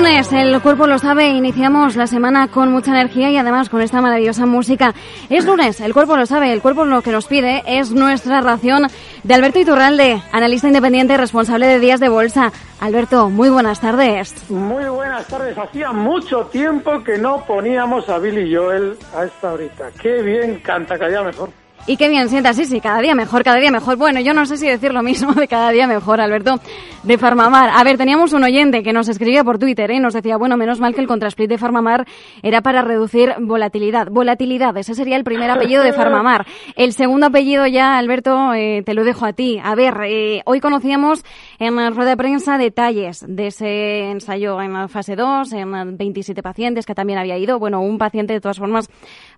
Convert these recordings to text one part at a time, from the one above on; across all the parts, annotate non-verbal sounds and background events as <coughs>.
Lunes, el cuerpo lo sabe, iniciamos la semana con mucha energía y además con esta maravillosa música. Es lunes, el cuerpo lo sabe, el cuerpo lo que nos pide es nuestra ración de Alberto Iturralde, analista independiente y responsable de Días de Bolsa. Alberto, muy buenas tardes. Muy buenas tardes. Hacía mucho tiempo que no poníamos a Billy Joel a esta horita. Qué bien canta, caía mejor. Y qué bien sienta, sí, sí, cada día mejor, cada día mejor. Bueno, yo no sé si decir lo mismo de cada día mejor, Alberto, de Farmamar. A ver, teníamos un oyente que nos escribía por Twitter, ¿eh? Nos decía, bueno, menos mal que el contrasplit de Farmamar era para reducir volatilidad. Volatilidad, ese sería el primer apellido de Farmamar. El segundo apellido ya, Alberto, eh, te lo dejo a ti. A ver, eh, hoy conocíamos en la rueda de prensa detalles de ese ensayo en la fase 2, en 27 pacientes que también había ido. Bueno, un paciente, de todas formas,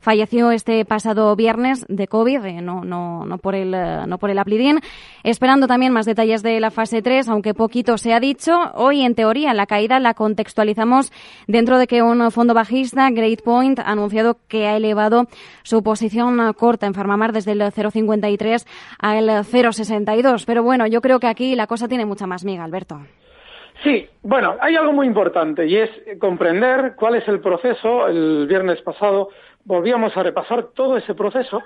falleció este pasado viernes de COVID no, no, no por el, eh, no por el Aplidin. Esperando también más detalles de la fase 3, aunque poquito se ha dicho. Hoy, en teoría, la caída la contextualizamos dentro de que un fondo bajista, Great Point, ha anunciado que ha elevado su posición corta en Farmamar desde el 0,53 al 0,62. Pero bueno, yo creo que aquí la cosa tiene mucha más miga, Alberto. Sí, bueno, hay algo muy importante y es comprender cuál es el proceso. El viernes pasado volvíamos a repasar todo ese proceso.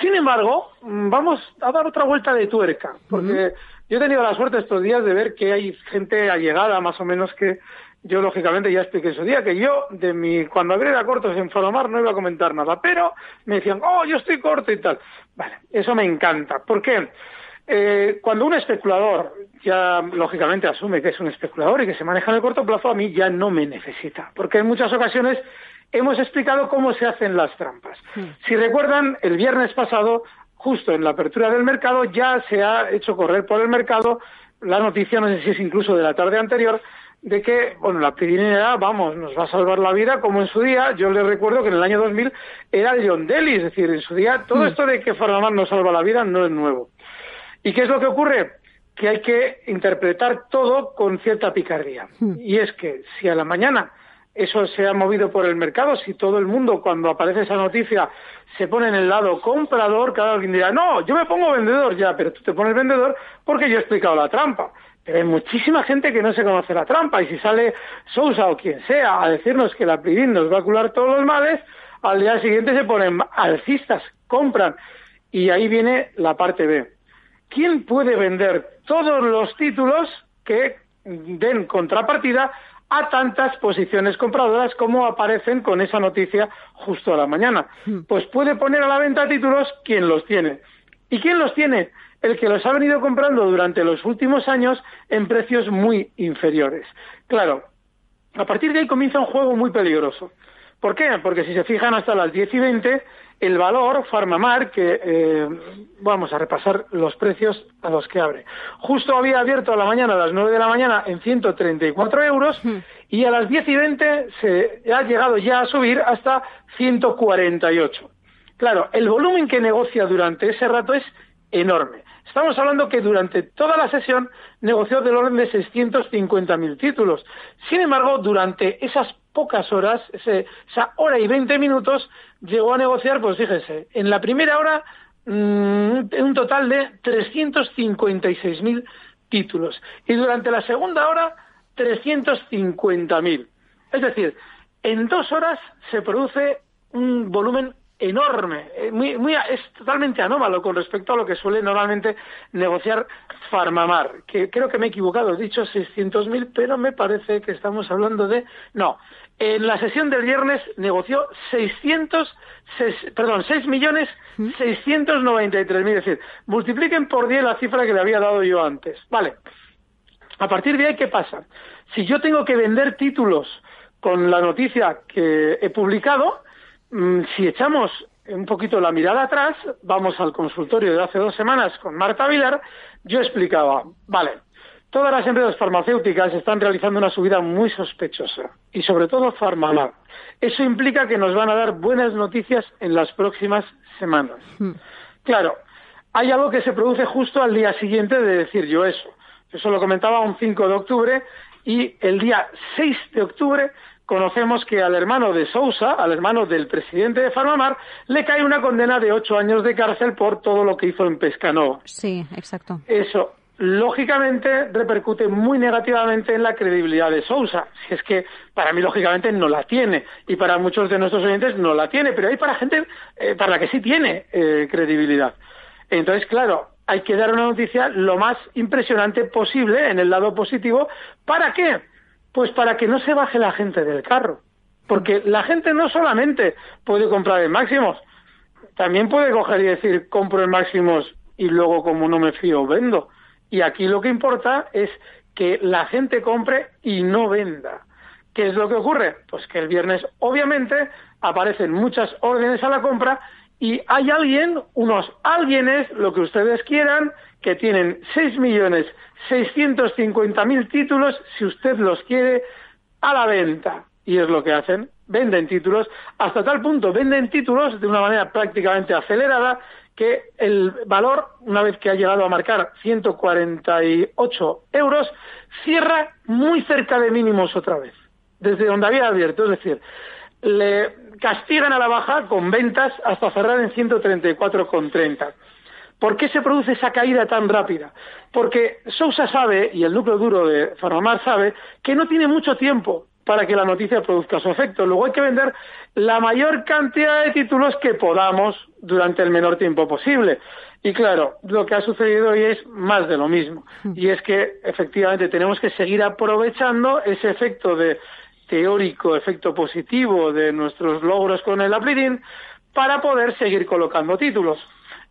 Sin embargo, mm, vamos a dar otra vuelta de tuerca, porque yo he tenido la suerte estos días de ver que hay gente allegada, más o menos que yo lógicamente ya expliqué ese día que yo de mi cuando abriera cortos en Falomar no iba a comentar nada, pero me decían, oh, yo estoy corto y tal. Vale, eso me encanta. ¿Por qué? Eh, cuando un especulador ya lógicamente asume que es un especulador y que se maneja en el corto plazo, a mí ya no me necesita, porque en muchas ocasiones hemos explicado cómo se hacen las trampas. Hmm. Si recuerdan, el viernes pasado, justo en la apertura del mercado, ya se ha hecho correr por el mercado la noticia, no sé si es incluso de la tarde anterior, de que, bueno, la pirinea, vamos, nos va a salvar la vida, como en su día, yo les recuerdo que en el año 2000 era John Daly, es decir, en su día, todo hmm. esto de que Farmamar nos salva la vida no es nuevo. ¿Y qué es lo que ocurre? Que hay que interpretar todo con cierta picardía. Hmm. Y es que si a la mañana eso se ha movido por el mercado. Si todo el mundo, cuando aparece esa noticia, se pone en el lado comprador, cada alguien dirá, no, yo me pongo vendedor ya, pero tú te pones vendedor porque yo he explicado la trampa. Pero hay muchísima gente que no se conoce la trampa y si sale Sousa o quien sea a decirnos que la PRIDIN nos va a curar todos los males, al día siguiente se ponen alcistas, compran y ahí viene la parte B. ¿Quién puede vender todos los títulos que den contrapartida a tantas posiciones compradoras como aparecen con esa noticia justo a la mañana. Hmm. Pues puede poner a la venta títulos quien los tiene. ¿Y quién los tiene? El que los ha venido comprando durante los últimos años en precios muy inferiores. Claro, a partir de ahí comienza un juego muy peligroso. ¿Por qué? Porque si se fijan hasta las 10 y 20, el valor Farmamar, que eh, vamos a repasar los precios a los que abre. Justo había abierto a la mañana, a las 9 de la mañana, en 134 euros y a las 10 y 20 se ha llegado ya a subir hasta 148. Claro, el volumen que negocia durante ese rato es enorme. Estamos hablando que durante toda la sesión negoció del orden de 650.000 títulos. Sin embargo, durante esas pocas horas, esa hora y 20 minutos, llegó a negociar, pues fíjese, en la primera hora mm, un total de 356.000 títulos y durante la segunda hora 350.000. Es decir, en dos horas se produce un volumen enorme, eh, muy, muy, es totalmente anómalo con respecto a lo que suele normalmente negociar Farmamar, que creo que me he equivocado, he dicho 600.000, pero me parece que estamos hablando de... No, en la sesión del viernes negoció 600, perdón, 6 millones 693 mil, es decir, multipliquen por 10 la cifra que le había dado yo antes. Vale. A partir de ahí, ¿qué pasa? Si yo tengo que vender títulos con la noticia que he publicado, si echamos un poquito la mirada atrás, vamos al consultorio de hace dos semanas con Marta Vilar, yo explicaba, vale, todas las empresas farmacéuticas están realizando una subida muy sospechosa y sobre todo Farmamar. Eso implica que nos van a dar buenas noticias en las próximas semanas. Hmm. Claro, hay algo que se produce justo al día siguiente de decir yo eso. Eso lo comentaba un 5 de octubre y el día 6 de octubre conocemos que al hermano de Sousa, al hermano del presidente de Farmamar, le cae una condena de ocho años de cárcel por todo lo que hizo en Pescanova. Sí, exacto. Eso, lógicamente, repercute muy negativamente en la credibilidad de Sousa. Si es que para mí, lógicamente, no la tiene. Y para muchos de nuestros oyentes no la tiene. Pero hay para gente eh, para la que sí tiene eh, credibilidad. Entonces, claro, hay que dar una noticia lo más impresionante posible en el lado positivo. ¿Para qué? Pues para que no se baje la gente del carro. Porque la gente no solamente puede comprar en máximos, también puede coger y decir compro en máximos y luego como no me fío vendo. Y aquí lo que importa es que la gente compre y no venda. ¿Qué es lo que ocurre? Pues que el viernes obviamente aparecen muchas órdenes a la compra y hay alguien, unos alguienes, lo que ustedes quieran, que tienen 6.650.000 títulos, si usted los quiere, a la venta. Y es lo que hacen, venden títulos, hasta tal punto venden títulos de una manera prácticamente acelerada que el valor, una vez que ha llegado a marcar 148 euros, cierra muy cerca de mínimos otra vez, desde donde había abierto. Es decir, le castigan a la baja con ventas hasta cerrar en 134,30. ¿Por qué se produce esa caída tan rápida? Porque Sousa sabe, y el núcleo duro de Farmamar sabe, que no tiene mucho tiempo para que la noticia produzca su efecto. Luego hay que vender la mayor cantidad de títulos que podamos durante el menor tiempo posible. Y claro, lo que ha sucedido hoy es más de lo mismo. Hmm. Y es que efectivamente tenemos que seguir aprovechando ese efecto de teórico, efecto positivo de nuestros logros con el Apridin para poder seguir colocando títulos.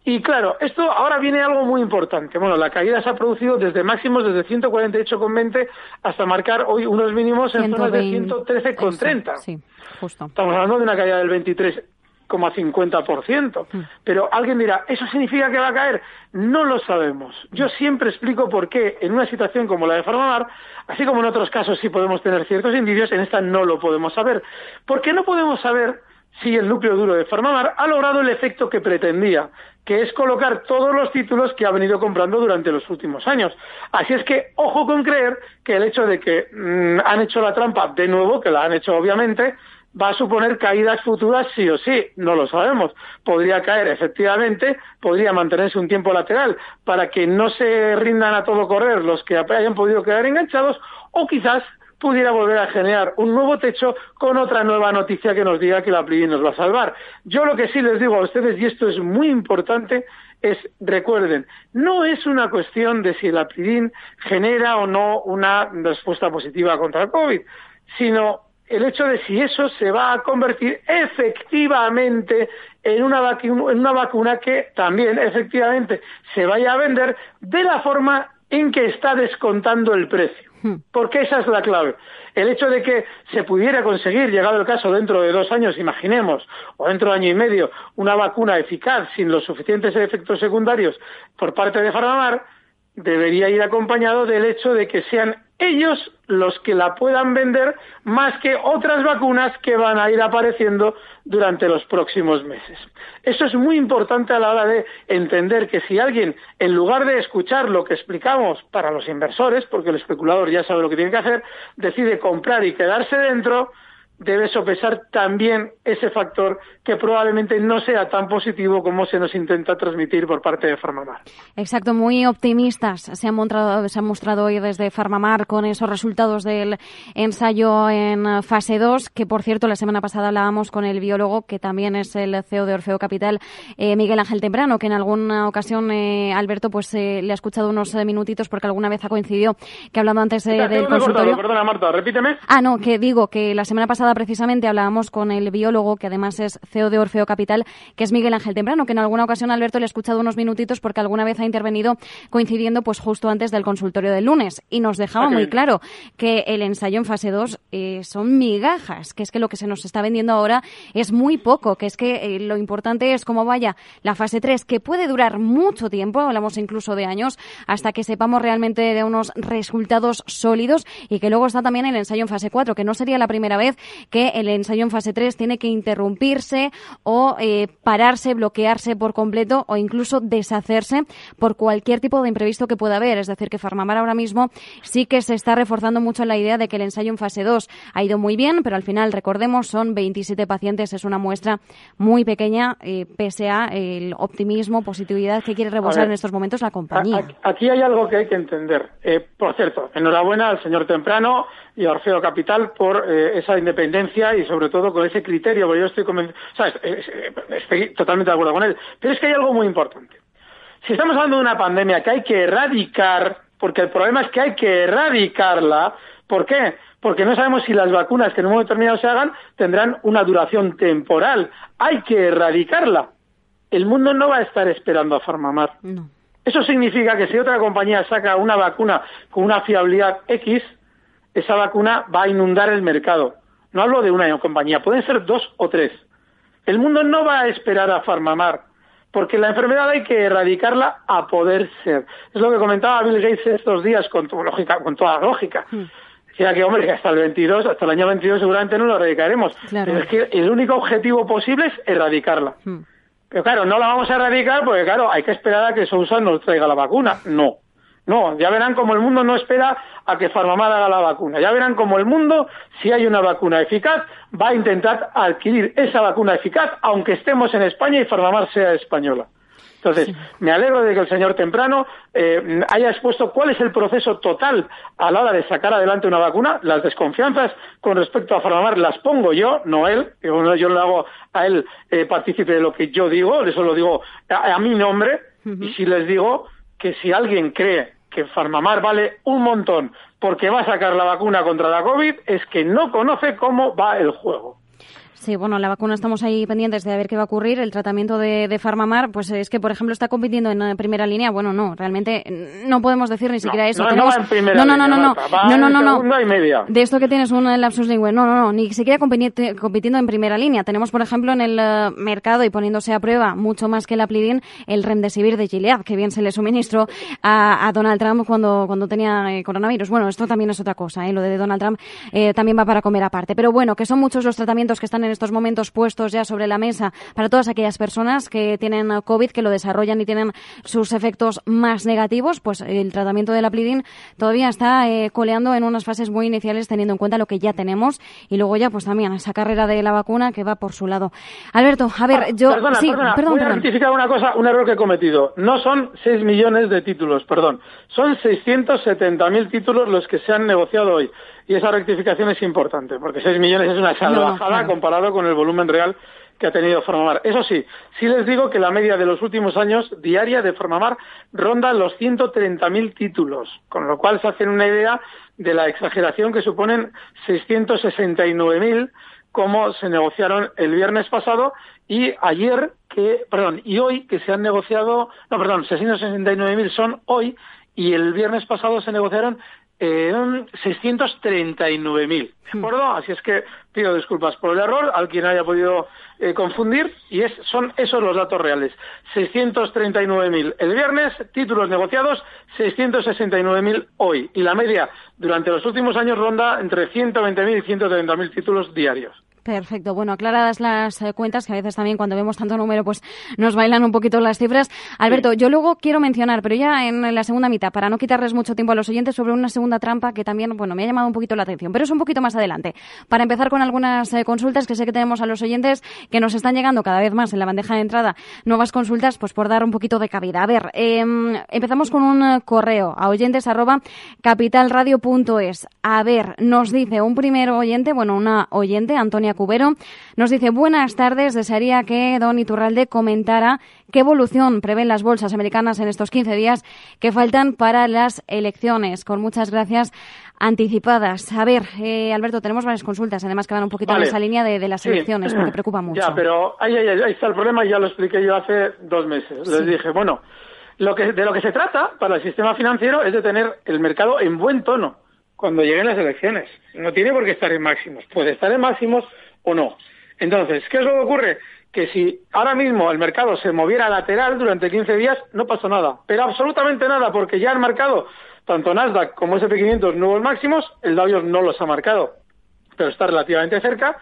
Y claro, esto ahora viene algo muy importante. Bueno, la caída se ha producido desde máximos desde 148,20 hasta marcar hoy unos mínimos en zonas de 113,30. Sí, justo. Estamos hablando de una caída del 23,50%. Mm. Pero alguien dirá, ¿eso significa que va a caer? No lo sabemos. Yo siempre explico por qué en una situación como la de Farmamar, así como en otros casos sí podemos tener ciertos indicios, en esta no lo podemos saber. ¿Por qué no podemos saber si el núcleo duro de Farmamar ha logrado el efecto que pretendía, que es colocar todos los títulos que ha venido comprando durante los últimos años. Así es que, ojo con creer que el hecho de que mm, han hecho la trampa de nuevo, que la han hecho obviamente, va a suponer caídas futuras sí o sí, no lo sabemos. Podría caer efectivamente, podría mantenerse un tiempo lateral para que no se rindan a todo correr los que hayan podido quedar enganchados o quizás pudiera volver a generar un nuevo techo con otra nueva noticia que nos diga que la PRI nos va a salvar. Yo lo que sí les digo a ustedes, y esto es muy importante, es, recuerden, no es una cuestión de si el apridin genera o no una respuesta positiva contra el COVID, sino el hecho de si eso se va a convertir efectivamente en una, en una vacuna que también efectivamente se vaya a vender de la forma en que está descontando el precio. Porque esa es la clave. El hecho de que se pudiera conseguir, llegado el caso dentro de dos años, imaginemos, o dentro de año y medio, una vacuna eficaz sin los suficientes efectos secundarios por parte de Farmamar, debería ir acompañado del hecho de que sean ellos los que la puedan vender más que otras vacunas que van a ir apareciendo durante los próximos meses. Eso es muy importante a la hora de entender que si alguien, en lugar de escuchar lo que explicamos para los inversores, porque el especulador ya sabe lo que tiene que hacer, decide comprar y quedarse dentro, debe sopesar también ese factor que probablemente no sea tan positivo como se nos intenta transmitir por parte de Farmamar. Exacto, muy optimistas se han mostrado, se han mostrado hoy desde Farmamar con esos resultados del ensayo en fase 2, que por cierto la semana pasada hablábamos con el biólogo, que también es el CEO de Orfeo Capital, eh, Miguel Ángel Temprano, que en alguna ocasión eh, Alberto pues eh, le ha escuchado unos minutitos porque alguna vez ha coincidido que hablando antes del consultorio... perdona Marta, repíteme. Ah, no, que digo que la semana pasada precisamente hablábamos con el biólogo, que además es CEO de Orfeo Capital, que es Miguel Ángel Temprano, que en alguna ocasión Alberto le ha escuchado unos minutitos porque alguna vez ha intervenido coincidiendo pues justo antes del consultorio del lunes. Y nos dejaba muy claro que el ensayo en fase 2 eh, son migajas, que es que lo que se nos está vendiendo ahora es muy poco, que es que eh, lo importante es cómo vaya la fase 3, que puede durar mucho tiempo, hablamos incluso de años, hasta que sepamos realmente de unos resultados sólidos y que luego está también el ensayo en fase 4, que no sería la primera vez que el ensayo en fase 3 tiene que interrumpirse o eh, pararse, bloquearse por completo o incluso deshacerse por cualquier tipo de imprevisto que pueda haber. Es decir, que Farmamar ahora mismo sí que se está reforzando mucho la idea de que el ensayo en fase 2 ha ido muy bien, pero al final, recordemos, son 27 pacientes, es una muestra muy pequeña, eh, pese a el optimismo, positividad que quiere rebosar en estos momentos la compañía. Aquí hay algo que hay que entender. Eh, por cierto, enhorabuena al señor Temprano y a Orfeo Capital por eh, esa independencia y sobre todo con ese criterio, porque yo estoy convencido, ¿sabes? estoy totalmente de acuerdo con él. Pero es que hay algo muy importante. Si estamos hablando de una pandemia que hay que erradicar, porque el problema es que hay que erradicarla, ¿por qué? Porque no sabemos si las vacunas que en un momento determinado se hagan tendrán una duración temporal. Hay que erradicarla. El mundo no va a estar esperando a Farmamar. Eso significa que si otra compañía saca una vacuna con una fiabilidad X, esa vacuna va a inundar el mercado. No hablo de una compañía, pueden ser dos o tres. El mundo no va a esperar a Farmamar, porque la enfermedad hay que erradicarla a poder ser. Es lo que comentaba Bill Gates estos días con, lógica, con toda la lógica. Hmm. Decía que, hombre, que hasta el 22, hasta el año 22 seguramente no lo erradicaremos. Pero es que el único objetivo posible es erradicarla. Hmm. Pero claro, no la vamos a erradicar porque, claro, hay que esperar a que Sousa nos traiga la vacuna. No. No, ya verán como el mundo no espera a que Farmamar haga la vacuna. Ya verán como el mundo, si hay una vacuna eficaz, va a intentar adquirir esa vacuna eficaz, aunque estemos en España y Farmamar sea española. Entonces, me alegro de que el señor Temprano eh, haya expuesto cuál es el proceso total a la hora de sacar adelante una vacuna. Las desconfianzas con respecto a Farmamar las pongo yo, no él. Yo, yo le hago a él eh, partícipe de lo que yo digo, eso lo digo a, mi nombre. Y si les digo que si alguien cree que Farmamar vale un montón porque va a sacar la vacuna contra la COVID, es que no conoce cómo va el juego. Sí, bueno, la vacuna estamos ahí pendientes de a ver qué va a ocurrir. El tratamiento de, de Farmamar, pues es que, por ejemplo, está compitiendo en primera línea. Bueno, no, realmente no podemos decir ni siquiera eso. No, no, en primera no, no, no, no, no, no, no, no, y media. De esto que tienes un lapsus lingüe, no, no, no, ni siquiera compitiendo en primera línea. Tenemos, por ejemplo, en el eh, mercado y poniéndose a prueba mucho más que el Aplidin, el Remdesivir de Gilead, que bien se le suministró a, Donald Trump cuando, cuando tenía eh, coronavirus. Bueno, esto también es otra cosa, eh, lo de Donald Trump eh, también va para comer aparte. Pero bueno, que son muchos los tratamientos que están en estos momentos puestos ya sobre la mesa para todas aquellas personas que tienen COVID, que lo desarrollan y tienen sus efectos más negativos, pues el tratamiento de la plidin todavía está eh, coleando en unas fases muy iniciales teniendo en cuenta lo que ya tenemos y luego ya pues también esa carrera de la vacuna que va por su lado. Alberto, a ver, ah, yo... Perdona, sí, perdona, perdón, voy a rectificar una cosa, un error que he cometido. No son 6 millones de títulos, perdón. Son 670.000 títulos los que se han negociado hoy. Y esa rectificación es importante, porque 6 millones es una salvajada comparado con el volumen real que ha tenido Formamar. Eso sí, sí les digo que la media de los últimos años diaria de Formamar ronda los 130.000 títulos, con lo cual se hacen una idea de la exageración que suponen 669.000 como se negociaron el viernes pasado y ayer que, perdón, y hoy que se han negociado, no, perdón, 669.000 son hoy y el viernes pasado se negociaron en 639.000. ¿De acuerdo? Así es que pido disculpas por el error al quien haya podido eh, confundir y es, son esos los datos reales. 639.000 el viernes, títulos negociados 669.000 hoy y la media durante los últimos años ronda entre 120.000 y 130.000 títulos diarios. Perfecto. Bueno, aclaradas las eh, cuentas, que a veces también cuando vemos tanto número, pues nos bailan un poquito las cifras. Alberto, yo luego quiero mencionar, pero ya en la segunda mitad, para no quitarles mucho tiempo a los oyentes, sobre una segunda trampa que también, bueno, me ha llamado un poquito la atención, pero es un poquito más adelante. Para empezar con algunas eh, consultas que sé que tenemos a los oyentes que nos están llegando cada vez más en la bandeja de entrada, nuevas consultas, pues por dar un poquito de cabida. A ver, em, empezamos con un eh, correo a oyentes arroba capitalradio.es. A ver, nos dice un primer oyente, bueno, una oyente, Antonia Cubero. Nos dice, buenas tardes, desearía que don Iturralde comentara qué evolución prevén las bolsas americanas en estos 15 días que faltan para las elecciones. Con muchas gracias anticipadas. A ver, eh, Alberto, tenemos varias consultas, además que van un poquito en esa línea de, las elecciones, porque preocupa mucho. Ya, pero ahí, está el problema y ya lo expliqué yo hace dos meses. Les dije, bueno, lo que, de lo que se trata para el sistema financiero es de tener el mercado en buen tono cuando lleguen las elecciones. No tiene por qué estar en máximos. Puede estar en máximos o no. Entonces, ¿qué es lo que ocurre? Que si ahora mismo el mercado se moviera lateral durante 15 días, no pasó nada. Pero absolutamente nada, porque ya han marcado tanto Nasdaq como SP500 nuevos máximos, el Dow Jones no los ha marcado, pero está relativamente cerca.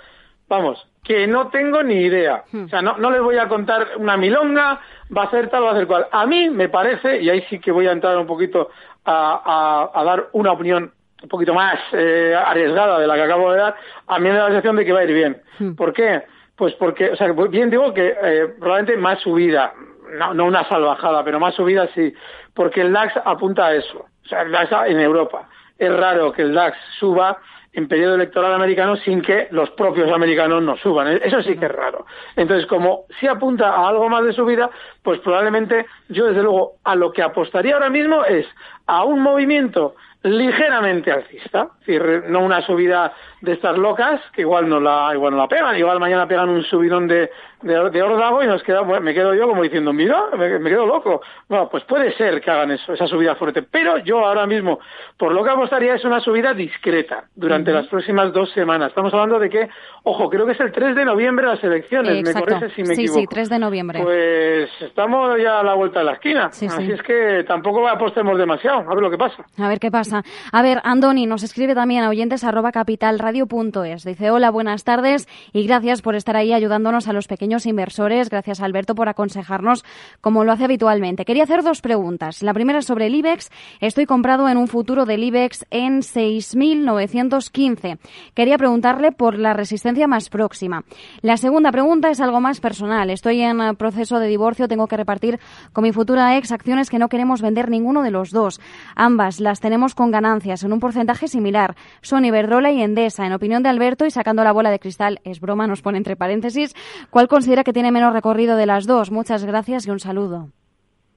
Vamos, que no tengo ni idea. Hmm. O sea, no, no les voy a contar una milonga, va a ser tal, va a ser cual. A mí me parece, y ahí sí que voy a entrar un poquito a, a dar una opinión un poquito más eh, arriesgada de la que acabo de dar, a mí me da la sensación de que va a ir bien. Hmm. ¿Por qué? Pues porque, o sea, bien digo que eh, probablemente más subida, no, no una salvajada, pero más subida sí, porque el DAX apunta a eso. O sea, el DAX en Europa. Es raro que el DAX suba en periodo electoral americano sin que los propios americanos no suban. Eso sí que es raro. Entonces, como si apunta a algo más de subida, pues probablemente yo, desde luego, a lo que apostaría ahora mismo es a un movimiento ligeramente alcista, es decir, no una subida de estas locas que igual no la igual no la pegan, igual mañana pegan un subidón de, de, de órdago y nos queda, me quedo yo como diciendo, mira, me, quedo loco. Bueno, pues puede ser que hagan eso, esa subida fuerte, pero yo ahora mismo, por lo que apostaría es una subida discreta durante las próximas dos semanas. Estamos hablando de que, ojo, creo que es el 3 de noviembre las elecciones, me parece si me sí, equivoco. Sí, 3 de noviembre. Pues estamos ya a la vuelta de la esquina, así es que tampoco apostemos demasiado, a ver lo que pasa. A ver qué pasa. A ver, Andoni nos escribe también a oyentes arroba capitalradio.es. Dice, hola, buenas tardes y gracias por estar ahí ayudándonos a los pequeños inversores. Gracias, Alberto, por aconsejarnos como lo hace habitualmente. Quería hacer dos preguntas. La primera sobre el IBEX. Estoy comprado en un futuro del IBEX en 6.915. Quería preguntarle por la resistencia más próxima. La segunda pregunta es algo más personal. Estoy en proceso de divorcio. Tengo que repartir con mi futura ex acciones que no queremos vender ninguno de los dos. Ambas las tenemos con ganancias en un porcentaje similar. Son Iberdrola y Endesa. En opinión de Alberto y sacando la bola de cristal, es broma, nos pone entre paréntesis, ¿cuál considera que tiene menos recorrido de las dos? Muchas gracias y un saludo.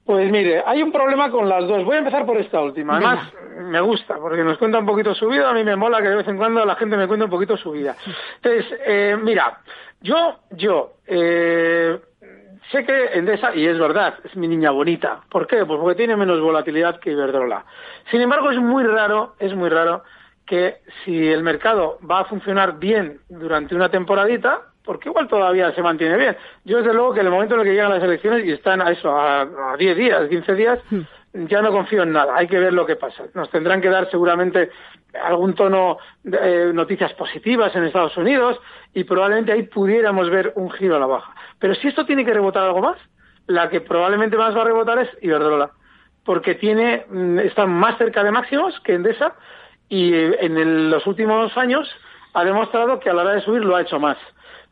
Pues mire, hay un problema con las dos. Voy a empezar por esta última. Además, me gusta, porque nos cuenta un poquito su vida. A mí me mola que de vez en cuando la gente me cuente un poquito su vida. Entonces, eh, mira, yo, yo, eh, sé que Endesa, y es verdad, es mi niña bonita. ¿Por qué? Pues porque tiene menos volatilidad que Iberdrola. Sin embargo, es muy raro, es muy raro que si el mercado va a funcionar bien durante una temporadita, porque igual todavía se mantiene bien. Yo desde luego que en el momento en el que llegan las elecciones y están a eso, a, 10 días, 15 días, hmm. Ya no confío en nada. Hay que ver lo que pasa. Nos tendrán que dar seguramente algún tono de eh, noticias positivas en Estados Unidos y probablemente ahí pudiéramos ver un giro a la baja. Pero si esto tiene que rebotar algo más, la que probablemente más va a rebotar es Iberdrola, porque tiene, mm, está más cerca de máximos que Endesa y eh, en los últimos años ha demostrado que a la hora de subir lo ha hecho más.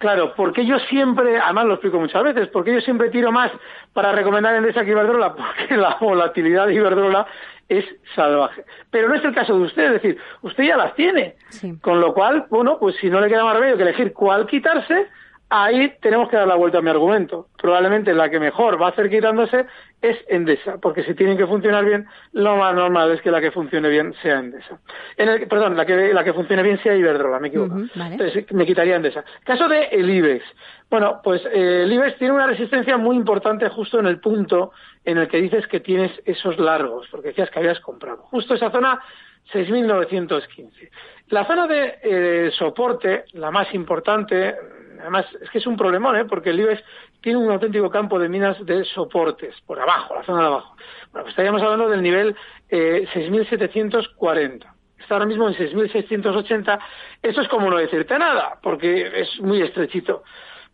Claro, porque yo siempre, además lo explico muchas veces, porque yo siempre tiro más para recomendar Endesa que Iberdrola, <laughs> porque la volatilidad de Iberdrola es salvaje. Pero no es el caso de usted, es decir, usted ya las tiene. Con lo cual, bueno, pues si no le queda más remedio que elegir cuál quitarse, ahí tenemos que dar la vuelta a mi argumento. Probablemente la que mejor va a hacer quitándose es Endesa, porque si tienen que funcionar bien, lo más normal es que la que funcione bien sea Endesa. En el, perdón, la que, la que funcione bien sea Iberdrola, me equivoco. Entonces me quitaría Endesa. Caso de el IBEX. Bueno, pues eh, el IBEX tiene una resistencia muy importante justo en el punto en el que dices que tienes esos largos, porque decías que habías comprado. Justo esa zona 6.915. La zona de eh, soporte, la más importante, además es que es un problemón, ¿eh? porque el IBEX tiene un auténtico campo de minas de soportes, por abajo, la zona de abajo. Bueno, pues estaríamos hablando del nivel eh, 6.740. Está ahora mismo en 6.680. Esto es como no decirte nada, porque es muy estrechito.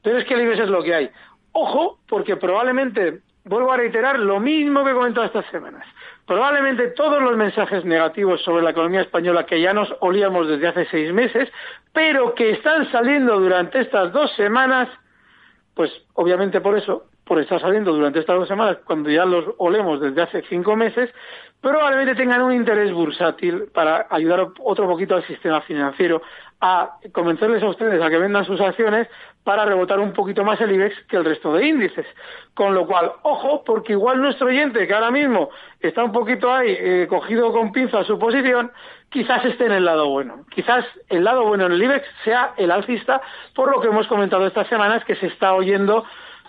Pero es que el IBEX es lo que hay. Ojo, porque probablemente, vuelvo a reiterar lo mismo que he comentado estas semanas, probablemente todos los mensajes negativos sobre la economía española que ya nos olíamos desde hace seis meses, pero que están saliendo durante estas dos semanas, pues obviamente por eso, por estar saliendo durante estas dos semanas, cuando ya los olemos desde hace cinco meses, probablemente tengan un interés bursátil para ayudar otro poquito al sistema financiero a convencerles a ustedes a que vendan sus acciones para rebotar un poquito más el IBEX que el resto de índices. Con lo cual, ojo, porque igual nuestro oyente, que ahora mismo está un poquito ahí eh, cogido con pinza su posición, quizás esté en el lado bueno. Quizás el lado bueno en el IBEX sea el alcista, por lo que hemos comentado estas semanas, que se está oyendo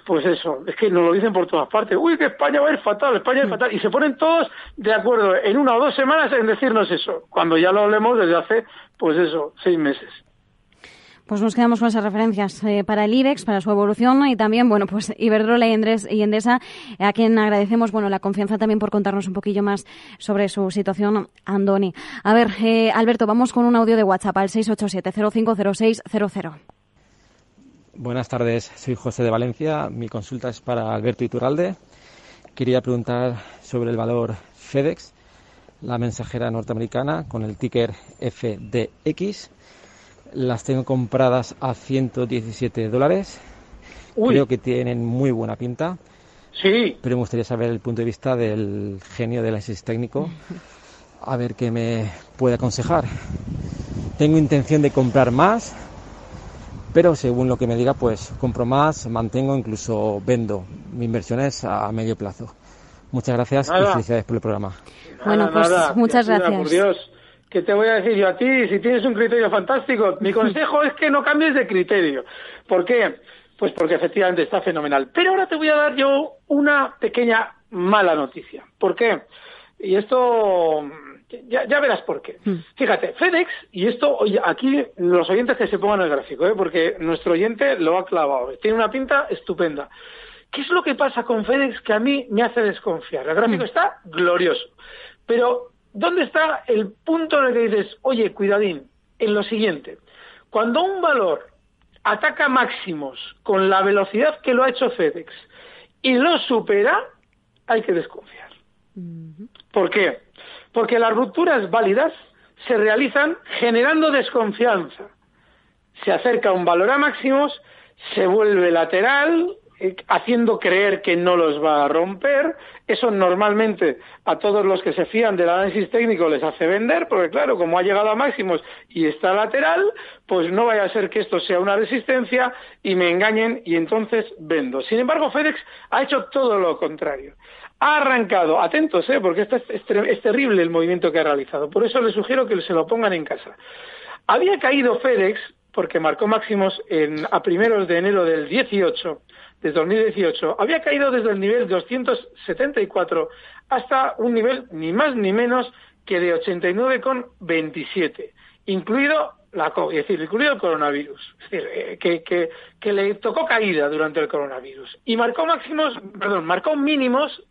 pues eso, es que nos lo dicen por todas partes. Uy, que España va a ir fatal, España va a ir fatal. Y se ponen todos de acuerdo en una o dos semanas en decirnos eso, cuando ya lo hablemos desde hace, pues eso, seis meses. Pues nos quedamos con esas referencias eh, para el IBEX, para su evolución y también, bueno, pues Iberdrola y, y Endesa, a quien agradecemos, bueno, la confianza también por contarnos un poquillo más sobre su situación, Andoni. A ver, eh, Alberto, vamos con un audio de WhatsApp al 687-050600. Buenas tardes, soy José de Valencia. Mi consulta es para Alberto Iturralde. Quería preguntar sobre el valor FedEx, la mensajera norteamericana, con el ticker FDX las tengo compradas a 117 dólares. Creo que tienen muy buena pinta. Sí. Pero me gustaría saber el punto de vista del genio del análisis técnico. A ver qué me puede aconsejar. Tengo intención de comprar más, pero según lo que me diga, pues compro más, mantengo, incluso vendo. Mi inversión es a medio plazo. Muchas gracias y felicidades por el programa. bueno, pues muchas gracias. Por Dios. ¿Qué te voy a decir yo a ti? Si tienes un criterio fantástico, mi consejo es que no cambies de criterio. ¿Por qué? Pues porque efectivamente está fenomenal. Pero ahora te voy a dar yo una pequeña mala noticia. ¿Por qué? Y esto ya, verás por qué. Hmm. Fíjate, FedEx, y esto, oye, aquí los oyentes que se pongan el gráfico, ¿eh? porque nuestro oyente lo ha clavado. Tiene una pinta estupenda. ¿Qué es lo que pasa con FedEx que a mí me hace desconfiar? El gráfico hmm. está glorioso. Pero ¿Dónde está el punto en el que dices, oye, cuidadín, en lo siguiente? Cuando un valor ataca máximos con la velocidad que lo ha hecho FedEx y lo supera, hay que desconfiar. ¿Por qué? Porque las rupturas válidas se realizan generando desconfianza. Se acerca un valor a máximos, se vuelve lateral, eh, haciendo creer que no los va a romper. Eso normalmente a todos los que se fían del análisis técnico les hace vender, porque claro, como ha llegado a máximos y está lateral, pues no vaya a ser que esto sea una resistencia y me engañen y entonces vendo. Sin embargo, FedEx ha hecho todo lo contrario. Ha arrancado, atentos, ¿eh? porque este es, es terrible el movimiento que ha realizado. Por eso les sugiero que se lo pongan en casa. Había caído FedEx porque marcó máximos en, a primeros de enero del 18 de 2018 había caído desde el nivel 274 hasta un nivel ni más ni menos que de 89,27, incluido la es decir, incluido el coronavirus, es decir, eh, que, que, que, le tocó caída durante el coronavirus y marcó máximos, perdón, marcó mínimos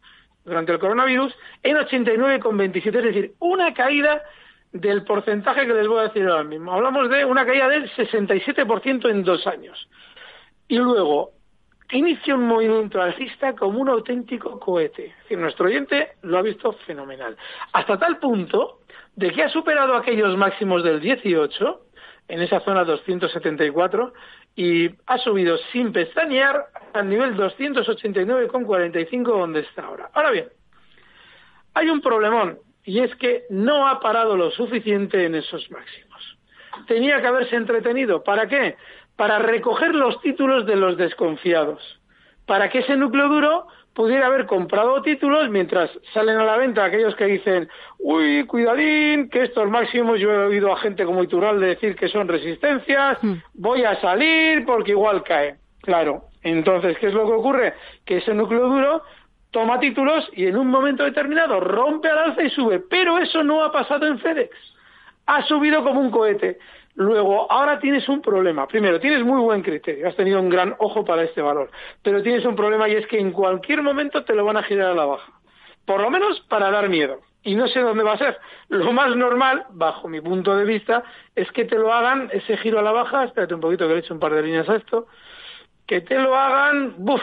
durante el coronavirus en 89,27, es decir, una caída del porcentaje que les voy a decir ahora mismo. Hablamos de una caída del 67% en dos años. Y luego, inicia un movimiento alcista como un auténtico cohete. Es decir, nuestro oyente lo ha visto fenomenal. Hasta tal punto de que ha superado aquellos máximos del 18, en esa zona 274, y ha subido sin pestañear al nivel 289,45 donde está ahora. Ahora bien, hay un problemón, y es que no ha parado lo suficiente en esos máximos. Tenía que haberse entretenido. ¿Para qué? para recoger los títulos de los desconfiados, para que ese núcleo duro pudiera haber comprado títulos mientras salen a la venta aquellos que dicen, uy, cuidadín, que estos máximos, yo he oído a gente como Iturralde decir que son resistencias, hmm. voy a salir porque igual cae. Claro, entonces, ¿qué es lo que ocurre? Que ese núcleo duro toma títulos y en un momento determinado rompe al alza y sube. Pero eso no ha pasado en FedEx. Ha subido como un cohete. Luego, ahora tienes un problema. Primero, tienes muy buen criterio, has tenido un gran ojo para este valor, pero tienes un problema y es que en cualquier momento te lo van a girar a la baja. Por lo menos para dar miedo. Y no sé dónde va a ser. Lo más normal, bajo mi punto de vista, es que te lo hagan ese giro a la baja. Espérate un poquito que le he hecho un par de líneas a esto. Que te lo hagan. ¡Buf!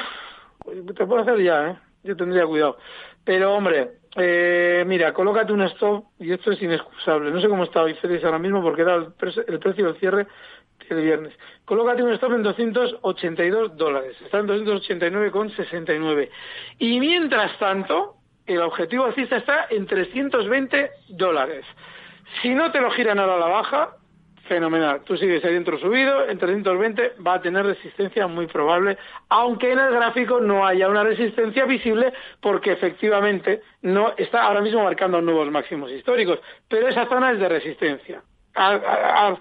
Te puedo hacer ya, ¿eh? Yo tendría cuidado. Pero, hombre, eh, mira, colócate un stop, y esto es inexcusable. No sé cómo está hoy FedEx ahora mismo porque era el, precio del cierre del viernes. Colócate un stop en 282 dólares. Está en 289,69. Y mientras tanto, el objetivo alcista está en 320 dólares. Si no te lo giran ahora a la baja, fenomenal. Tú sigues ahí dentro subido, en 320 va a tener resistencia muy probable, aunque en el gráfico no haya una resistencia visible porque efectivamente no está ahora mismo marcando nuevos máximos históricos, pero esa zona es de resistencia. hace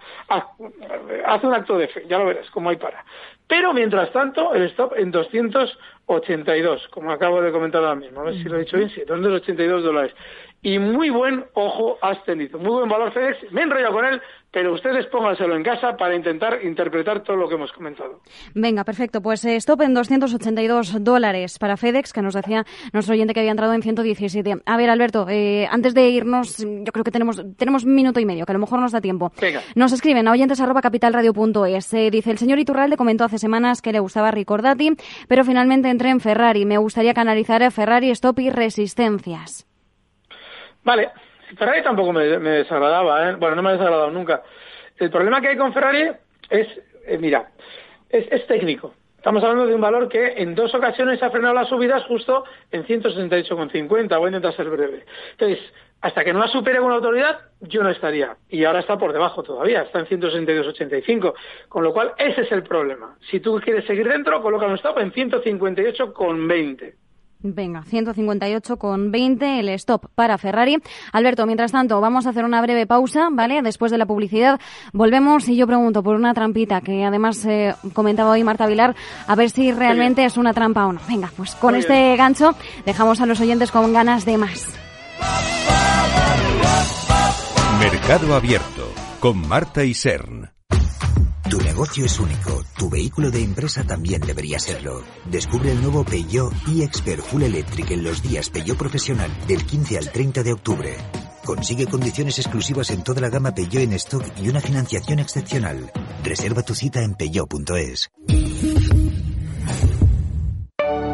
un acto de fe, ya lo verás, como hay para. Pero mientras tanto, el stop en 282, como acabo de comentar ahora mismo, a ver si lo he dicho bien, sí, 282 dólares y muy buen ojo has tenido. Muy buen valor FedEx. Me he enrollado con él, pero ustedes pónganselo en casa para intentar interpretar todo lo que hemos comentado. Venga, perfecto. Pues eh, stop en 282 dólares para FedEx, que nos decía nuestro oyente que había entrado en 117. A ver, Alberto, eh, antes de irnos, yo creo que tenemos, tenemos minuto y medio, que a lo mejor nos da tiempo. Venga. Nos escriben a oyentes arroba capitalradio.es. Eh, dice, el señor Iturralde comentó hace semanas que le gustaba Ricordati, pero finalmente entré en Ferrari. Me gustaría canalizar a Ferrari, stop y resistencias. Vale, Ferrari tampoco me, desagradaba, ¿eh? bueno, no me ha desagradado nunca. El problema que hay con Ferrari es, eh, mira, es, técnico. Estamos hablando de un valor que en dos ocasiones ha frenado las subidas justo en 168,50. Voy a intentar ser breve. Entonces, hasta que no la supere con autoridad, yo no estaría. Y ahora está por debajo todavía, está en 162,85. Con lo cual, ese es el problema. Si tú quieres seguir dentro, coloca un stop en 158,20. Venga, 158 con 20 el stop para Ferrari. Alberto, mientras tanto, vamos a hacer una breve pausa, ¿vale? Después de la publicidad volvemos y yo pregunto por una trampita que además eh, comentaba hoy Marta Vilar, a ver si realmente es una trampa o no. Venga, pues con este gancho dejamos a los oyentes con ganas de más. Mercado Abierto con Marta y Sern. Tu negocio es único, tu vehículo de empresa también debería serlo. Descubre el nuevo Peugeot e-Expert Full Electric en los días Peugeot Profesional del 15 al 30 de octubre. Consigue condiciones exclusivas en toda la gama Peugeot en stock y una financiación excepcional. Reserva tu cita en peugeot.es.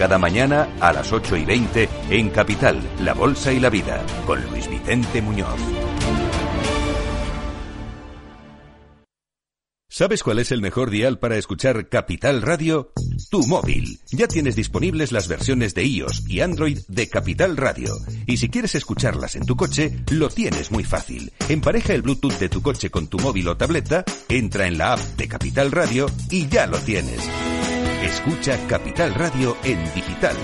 cada mañana a las 8 y 20 en Capital, La Bolsa y la Vida, con Luis Vicente Muñoz. ¿Sabes cuál es el mejor dial para escuchar Capital Radio? Tu móvil. Ya tienes disponibles las versiones de iOS y Android de Capital Radio. Y si quieres escucharlas en tu coche, lo tienes muy fácil. Empareja el Bluetooth de tu coche con tu móvil o tableta, entra en la app de Capital Radio y ya lo tienes. Escucha Capital Radio en digital.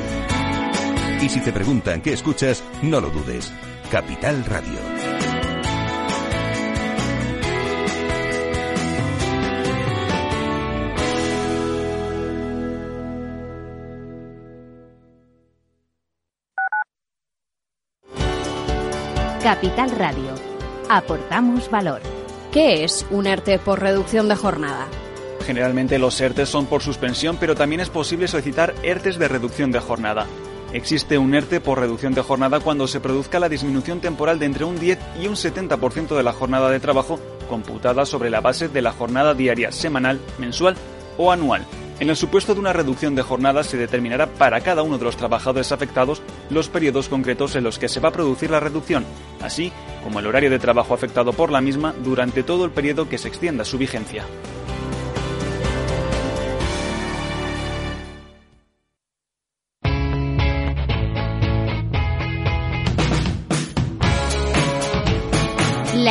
Y si te preguntan qué escuchas, no lo dudes. Capital Radio. Capital Radio. Aportamos valor. ¿Qué es un ERTE por reducción de jornada? Generalmente los ERTES son por suspensión, pero también es posible solicitar ERTES de reducción de jornada. Existe un ERTE por reducción de jornada cuando se produzca la disminución temporal de entre un 10 y un 70% de la jornada de trabajo computada sobre la base de la jornada diaria, semanal, mensual o anual. En el supuesto de una reducción de jornada se determinará para cada uno de los trabajadores afectados los periodos concretos en los que se va a producir la reducción, así como el horario de trabajo afectado por la misma durante todo el periodo que se extienda su vigencia.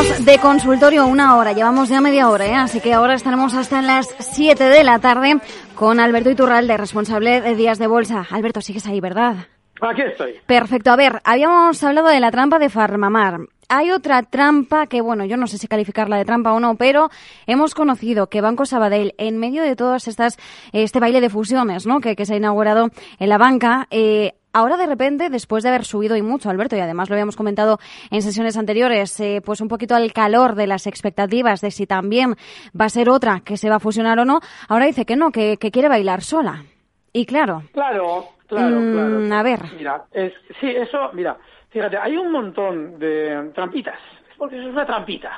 De consultorio una hora, llevamos ya media hora, ¿eh? así que ahora estaremos hasta las 7 de la tarde con Alberto Iturralde, responsable de Días de Bolsa. Alberto, sigues ahí, ¿verdad? Aquí estoy. Perfecto. A ver, habíamos hablado de la trampa de Farmamar. Hay otra trampa que, bueno, yo no sé si calificarla de trampa o no, pero hemos conocido que Banco Sabadell, en medio de todas estas, este baile de fusiones, ¿no? Que, que se ha inaugurado en la banca, eh, Ahora de repente, después de haber subido y mucho, Alberto, y además lo habíamos comentado en sesiones anteriores, eh, pues un poquito al calor de las expectativas de si también va a ser otra que se va a fusionar o no, ahora dice que no, que, que quiere bailar sola. Y claro. Claro, claro, Mm, claro. a ver. Mira, es, sí, eso, mira, fíjate, hay un montón de trampitas, porque eso es una trampita,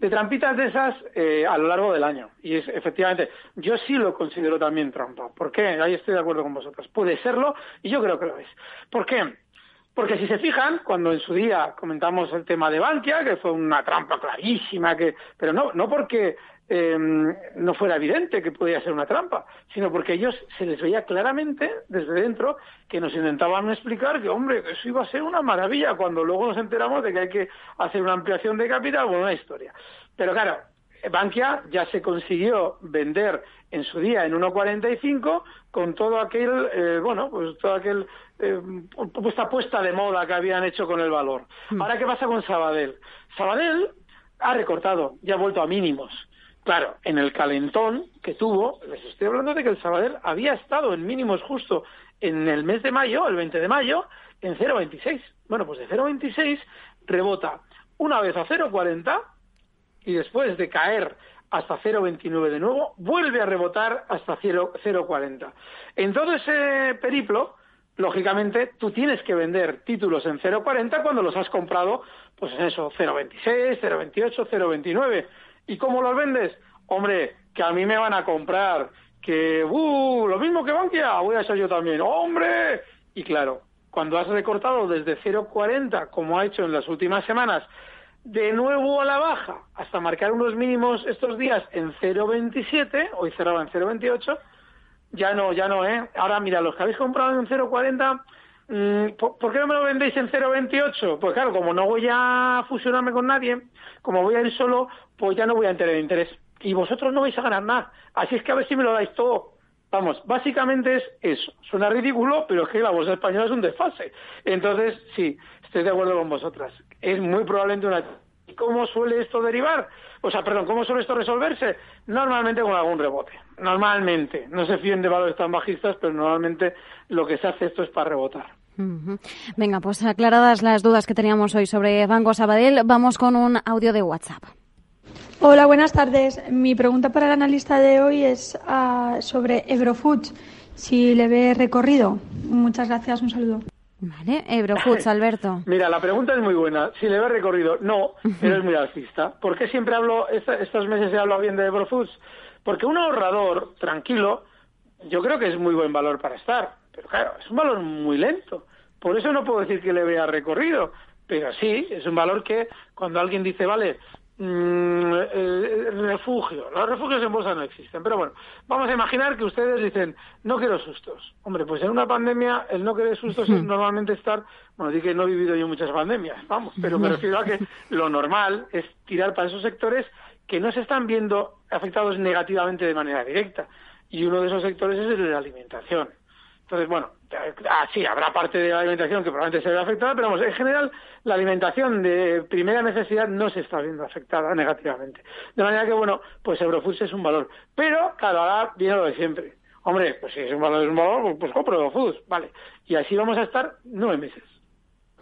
de trampitas de esas eh, a lo largo del año. Y es, efectivamente, yo sí lo considero también trampa. ¿Por qué? Ahí estoy de acuerdo con vosotros. Puede serlo y yo creo que lo es. ¿Por qué? Porque si se fijan, cuando en su día comentamos el tema de Bankia, que fue una trampa clarísima, que, pero no, no porque eh, no fuera evidente que podía ser una trampa, sino porque ellos se les veía claramente desde dentro que nos intentaban explicar que, hombre, eso iba a ser una maravilla, cuando luego nos enteramos de que hay que hacer una ampliación de capital, bueno, una historia. Pero claro, Bankia ya se consiguió vender en su día en 1.45 con todo aquel, eh, bueno, pues todo aquel, eh, esta puesta de moda que habían hecho con el valor. Ahora, ¿qué pasa con Sabadell? Sabadell ha recortado y ha vuelto a mínimos. Claro, en el calentón que tuvo, les estoy hablando de que el Sabadell había estado en mínimos justo en el mes de mayo, el 20 de mayo, en 0.26. Bueno, pues de 0.26 rebota una vez a 0.40 y después de caer hasta 0,29 de nuevo, vuelve a rebotar hasta 0,40. En todo ese periplo, lógicamente, tú tienes que vender títulos en 0,40 cuando los has comprado, pues en eso, 0,26, 0,28, 0,29. ¿Y cómo los vendes? Hombre, que a mí me van a comprar, que, ¡uh! Lo mismo que Bankia, voy a ser yo también, ¡hombre! Y claro, cuando has recortado desde 0,40, como ha hecho en las últimas semanas, de nuevo a la baja hasta marcar unos mínimos estos días en 0,27, hoy cerraba en 0,28, ya no, ya no, ¿eh? Ahora, mira, los que habéis comprado en 0,40, mmm, ¿por, ¿por qué no me lo vendéis en 0,28? Pues claro, como no voy a fusionarme con nadie, como voy a ir solo, pues ya no voy a tener interés. Y vosotros no vais a ganar nada. Así es que a ver si me lo dais todo. Vamos, básicamente es eso. Suena ridículo, pero es que la bolsa española es un desfase. Entonces, sí, estoy de acuerdo con vosotras. Es muy probablemente una... ¿Y cómo suele esto derivar? O sea, perdón, ¿cómo suele esto resolverse? Normalmente con algún rebote. Normalmente. No se fíen de valores tan bajistas, pero normalmente lo que se hace esto es para rebotar. Venga, pues aclaradas las dudas que teníamos hoy sobre Banco Sabadell, vamos con un audio de WhatsApp. Hola, buenas tardes. Mi pregunta para el analista de hoy es ah, sobre Eurofoods, si le ve recorrido. Muchas gracias, un saludo. Vale, Eurofoods, <coughs> Alberto. Mira, la pregunta es muy buena. Si le ve recorrido, no, pero es muy alcista. ¿Por qué siempre hablo, estos meses he hablado bien de Eurofoods? Porque un ahorrador tranquilo, yo creo que es muy buen valor para estar. Pero claro, es un valor muy lento. Por eso no puedo decir que le vea recorrido. Pero sí, es un valor que cuando alguien dice, vale, Mm, el refugio. Los refugios en bolsa no existen. Pero bueno, vamos a imaginar que ustedes dicen, no quiero sustos. Hombre, pues en una pandemia el no querer sustos es <laughs> normalmente estar, bueno, di que no he vivido yo muchas pandemias, vamos, pero me refiero a que <laughs> lo normal es tirar para esos sectores que no se están viendo afectados negativamente de manera directa. Y uno de esos sectores es el de la alimentación. Entonces, bueno, ah, sí, habrá parte de la alimentación que probablemente se vea afectada, pero vamos, en general la alimentación de primera necesidad no se está viendo afectada negativamente. De manera que, bueno, pues Eurofoods es un valor. Pero, claro, ahora viene lo de siempre. Hombre, pues si es un valor, es un valor, pues, pues compro Eurofoods, vale. Y así vamos a estar nueve meses.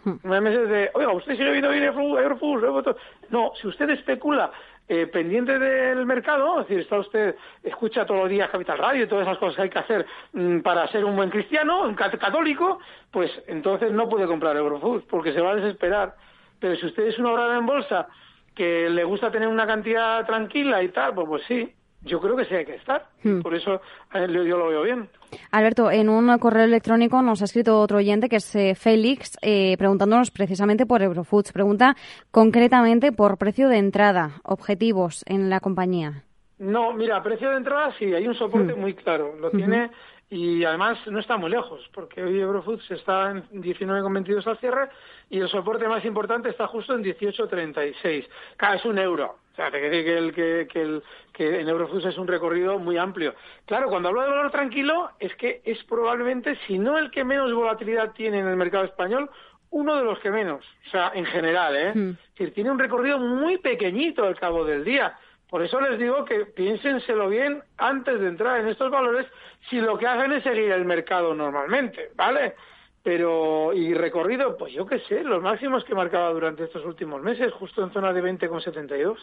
Hmm. Nueve meses de, oiga, ¿usted sigue viendo bien Eurofoods? No, si usted especula eh, pendiente del mercado, es decir, está usted, escucha todos los días Capital Radio y todas esas cosas que hay que hacer mm, para ser un buen cristiano, un católico, pues entonces no puede comprar Eurofoods porque se va a desesperar. Pero si usted es una obrada en bolsa que le gusta tener una cantidad tranquila y tal, pues, pues sí, yo creo que sí hay que estar. Hmm. Por eso eh, yo lo veo bien. Alberto, en un correo electrónico nos ha escrito otro oyente que es eh, Félix, eh, preguntándonos precisamente por Eurofoods. Pregunta concretamente por precio de entrada, objetivos en la compañía. No, mira, precio de entrada sí, hay un soporte hmm. muy claro. Lo tiene y además no está muy lejos, porque hoy Eurofoods está en 19,22 al cierre y el soporte más importante está justo en 18,36. Claro, es un euro. O sea, te decir que, el, que, que, el, que en Eurofoods es un recorrido muy amplio. Claro, cuando hablo de valor tranquilo, es que es probablemente, si no el que menos volatilidad tiene en el mercado español, uno de los que menos. O sea, en general, ¿eh? Hmm. Es decir, tiene un recorrido muy pequeñito al cabo del día. Por eso les digo que piénsenselo bien antes de entrar en estos valores si lo que hacen es seguir el mercado normalmente, ¿vale? Pero, y recorrido, pues yo qué sé, los máximos que marcaba durante estos últimos meses, justo en zona de 20,72.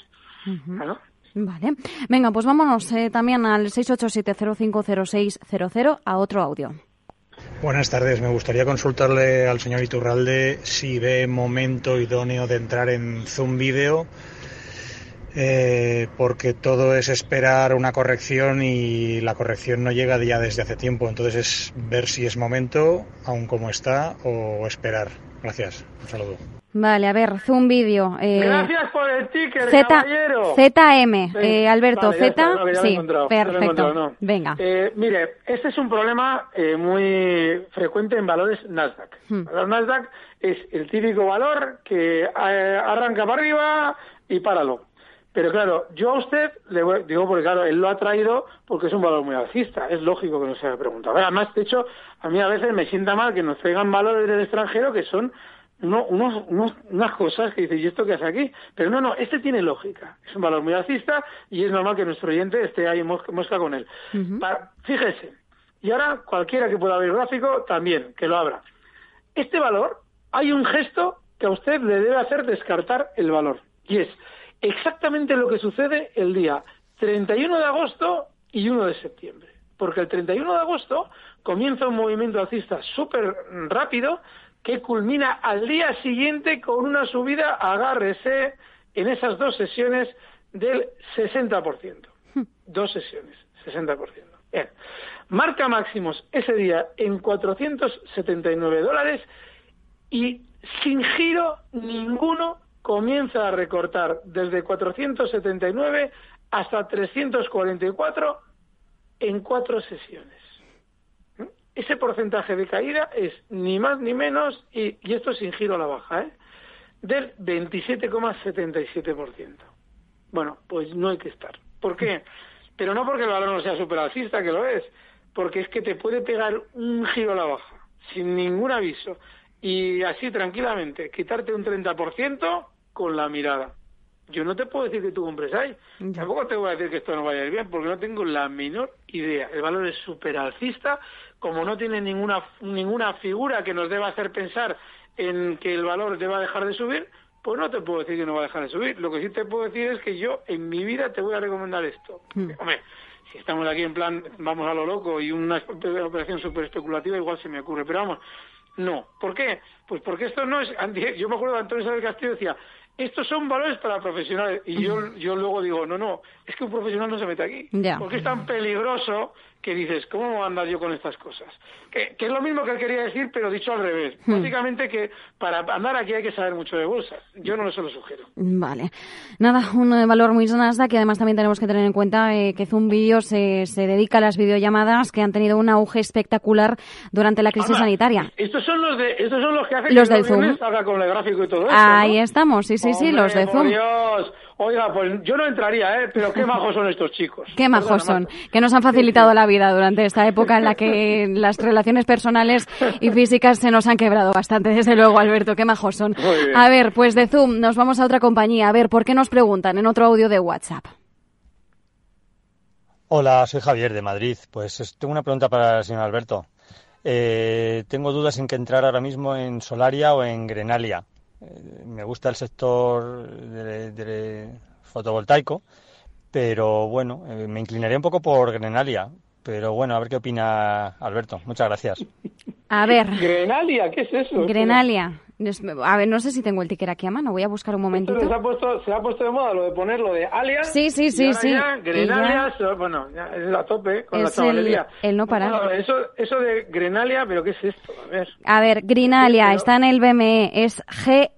¿no? Vale. Venga, pues vámonos eh, también al 687050600 a otro audio. Buenas tardes. Me gustaría consultarle al señor Iturralde si ve momento idóneo de entrar en Zoom Video eh, porque todo es esperar una corrección y la corrección no llega ya desde hace tiempo. Entonces es ver si es momento, aún como está, o esperar. Gracias. Un saludo. Vale, a ver, Zoom vídeo. Eh, Gracias por el ticket, Z, caballero. ZM, eh, Alberto, Z, sí, perfecto. Venga. Eh, mire, este es un problema eh, muy frecuente en valores Nasdaq. Hmm. El Nasdaq es el típico valor que eh, arranca para arriba y páralo. Pero claro, yo a usted le digo porque claro, él lo ha traído porque es un valor muy alcista. Es lógico que no se haya preguntado. Además, de hecho, a mí a veces me sienta mal que nos traigan valores del extranjero que son unos, unas cosas que dice, ¿y esto qué hace aquí? Pero no, no, este tiene lógica. Es un valor muy alcista y es normal que nuestro oyente esté ahí mosca, con él. fíjese, y ahora cualquiera que pueda ver el gráfico también, que lo abra. Este valor, hay un gesto que a usted le debe hacer descartar el valor. Y es, exactamente lo que sucede el día 31 de agosto y 1 de septiembre. Porque el 31 de agosto comienza un movimiento alcista súper rápido que culmina al día siguiente con una subida, agárrese, en esas dos sesiones del 60%. Dos sesiones, 60%. Bien. Marca máximos ese día en 479 dólares y sin giro ninguno comienza a recortar desde 479 hasta 344 en cuatro sesiones. Ese porcentaje de caída es ni más ni menos, y, esto sin giro a la baja, ¿eh? del 27,77%. Bueno, pues no hay que estar. ¿Por qué? Pero no porque el valor no sea superalcista, que lo es, porque es que te puede pegar un giro a la baja, sin ningún aviso, y así tranquilamente, quitarte un 30%, con la mirada. Yo no te puedo decir que tú compres ahí. Tampoco te voy a decir que esto no vaya a ir bien, porque no tengo la menor idea. El valor es súper alcista, como no tiene ninguna, ninguna figura que nos deba hacer pensar en que el valor deba dejar de subir, pues no te puedo decir que no va a dejar de subir. Lo que sí te puedo decir es que yo en mi vida te voy a recomendar esto. Hmm. Hombre, si estamos aquí en plan, vamos a lo loco y una operación súper especulativa, igual se me ocurre. Pero vamos, no. ¿Por qué? Pues porque esto no es... Yo me acuerdo de Antonio Isabel Castillo decía, estos son valores para profesionales. Y yo, yo luego digo, no, no, es que un profesional no se mete aquí. Porque es tan peligroso que dices, ¿cómo voy a andar yo con estas cosas? Que, que es lo mismo que él quería decir, pero dicho al revés. Hmm. Básicamente que para andar aquí hay que saber mucho de bolsa. Yo no se lo sugiero. Vale. Nada, un eh, valor muy Nasdaq que además también tenemos que tener en cuenta eh, que Zoom Video se, se dedica a las videollamadas que han tenido un auge espectacular durante la crisis Anda, sanitaria. Estos son los de, estos son los que hacen Los que del Zoom. salga con el gráfico y todo eso. Ahí ¿no? estamos, sí, sí, sí, Hombre, los de Zoom. Dios. Oiga, pues yo no entraría, ¿eh? Pero qué majos son estos chicos. Qué majos son, que nos han facilitado la vida durante esta época en la que <laughs> las relaciones personales y físicas se nos han quebrado bastante, desde luego, Alberto, qué majos son. A ver, pues de Zoom nos vamos a otra compañía. A ver, ¿por qué nos preguntan en otro audio de WhatsApp? Hola, soy Javier de Madrid. Pues es- tengo una pregunta para el señor Alberto. Eh, tengo dudas en que entrar ahora mismo en Solaria o en Grenalia. Eh, me gusta el sector de, de fotovoltaico, pero bueno, eh, me inclinaría un poco por Grenalia. Pero bueno, a ver qué opina Alberto. Muchas gracias. A ver, Grenalia, ¿qué es eso? Grenalia. A ver, no sé si tengo el ticker aquí a mano, voy a buscar un Esto momentito. les ha puesto, se ha puesto de moda lo de poner lo de alias. Sí, sí, sí, sí. ya Grenalia, so- bueno, ya es la tope con la Es el, chavalería. el no parar. Eso, eso de Grenalia, pero ¿qué es esto? A ver. A ver, Grinalia, está en el BME, es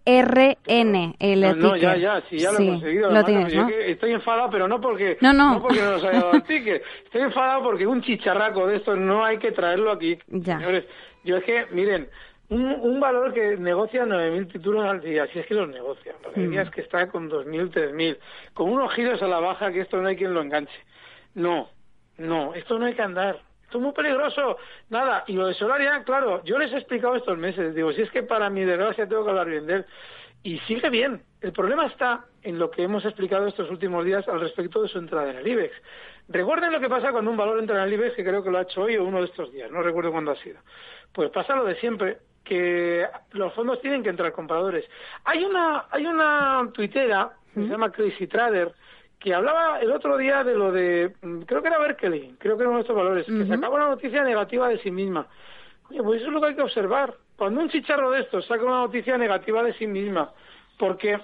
GRN el No, no, ya, ticker. ya, sí, ya lo Sí, he conseguido. Lo tienes, ¿no? estoy enfadado, pero no porque No, no. porque no nos haya dado el <laughs> ticket. Estoy enfadado porque un chicharraco de estos no hay que traerlo aquí. Ya. Señores, yo es que, miren, un, un valor que negocia 9.000 títulos al día, si es que los negocia. Porque hay Mm. días que está con 2.000, 3.000, con unos giros a la baja que esto no hay quien lo enganche. No, no, esto no hay que andar. Esto es muy peligroso. Nada, y lo de Solaria, claro, yo les he explicado estos meses. Digo, si es que para mi desgracia tengo que hablar bien de él. Y sigue bien. El problema está en lo que hemos explicado estos últimos días al respecto de su entrada en el IBEX. Recuerden lo que pasa cuando un valor entra en el IBEX, que creo que lo ha hecho hoy o uno de estos días, no recuerdo cuándo ha sido. Pues pasa lo de siempre, que los fondos tienen que entrar compradores. Hay una, hay una tuitera, que se llama Crazy Trader, que hablaba el otro día de lo de, mm, creo que era Berkeley, creo que era uno de estos valores, que sacaba una noticia negativa de sí misma. Oye, pues eso es lo que hay que observar. Cuando un chicharro de estos saca una noticia negativa de sí misma, porque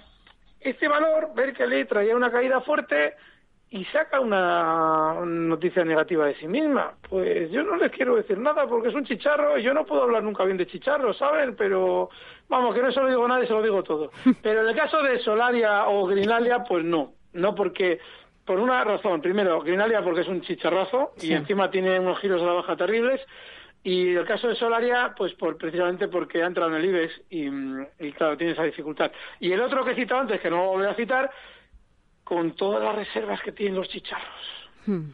este valor, Berkeley, traía una caída fuerte y saca una noticia negativa de sí misma. Pues yo no les quiero decir nada porque es un chicharro y yo no puedo hablar nunca bien de chicharro, ¿saben? Pero vamos, que no se lo digo a nadie, se lo digo todo. <laughs> Pero en el caso de Solaria o Grinalia, pues no. No porque, por una razón. Primero, Grinalia porque es un chicharrazo y encima tiene unos giros a la baja terribles. Y el caso de Solaria, pues por, precisamente porque ha entrado en el IBEX y, mm, y, claro, tiene esa dificultad. Y el otro que he citado antes, que no lo voy a citar, con todas las reservas que tienen los chicharros. Hmm.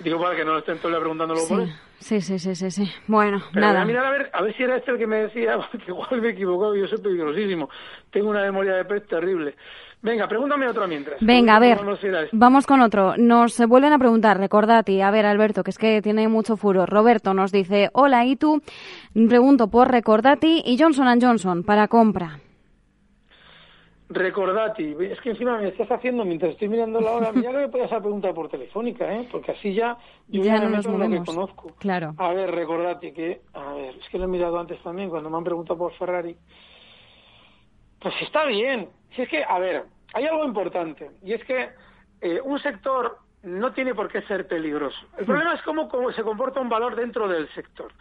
Digo para que no estén día preguntándolo Sí, por sí, sí, sí, sí, sí. Bueno, Pero voy nada. a mirar a ver, a ver si era este el que me decía, <laughs> porque igual me he equivocado, yo soy peligrosísimo. Tengo una memoria de pez terrible. Venga, pregúntame otra mientras. Venga, a ver, vamos con otro. Nos vuelven a preguntar, recordati, a ver, Alberto, que es que tiene mucho furor. Roberto nos dice, hola, ¿y tú? Pregunto por Recordati y Johnson Johnson para compra. Recordati, es que encima me estás haciendo mientras estoy mirando la hora, mira que me puedes hacer preguntar por telefónica, ¿eh? Porque así ya yo Ya no nos lo que conozco. Claro. A ver, recordati que, a ver, es que lo he mirado antes también cuando me han preguntado por Ferrari. Pues está bien. Si es que, a ver, hay algo importante y es que eh, un sector no tiene por qué ser peligroso. El problema es cómo, cómo se comporta un valor dentro del sector.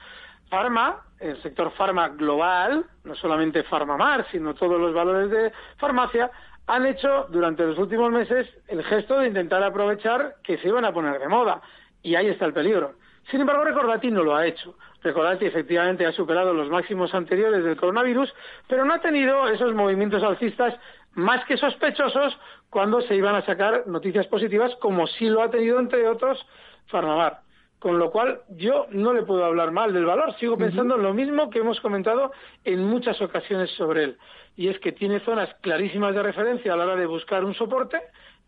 Farma, el sector farma global, no solamente Farmamar, sino todos los valores de farmacia, han hecho durante los últimos meses el gesto de intentar aprovechar que se iban a poner de moda. Y ahí está el peligro. Sin embargo, Recordati no lo ha hecho. Recordati efectivamente ha superado los máximos anteriores del coronavirus, pero no ha tenido esos movimientos alcistas más que sospechosos cuando se iban a sacar noticias positivas, como sí lo ha tenido, entre otros, Farmamar. Con lo cual, yo no le puedo hablar mal del valor. Sigo pensando en lo mismo que hemos comentado en muchas ocasiones sobre él. Y es que tiene zonas clarísimas de referencia a la hora de buscar un soporte.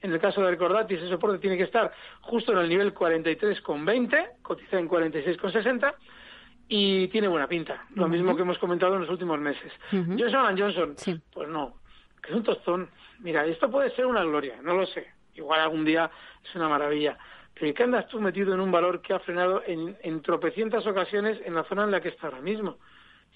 En el caso de Recordati, ese soporte tiene que estar justo en el nivel 43,20, cotiza en 46,60 y tiene buena pinta. Lo mismo que hemos comentado en los últimos meses. Ujú. Johnson Johnson, pues no. que es un tostón. Mira, esto puede ser una gloria, no lo sé. Igual algún día es una maravilla. ¿Qué andas tú metido en un valor que ha frenado en, en tropecientas ocasiones en la zona en la que está ahora mismo?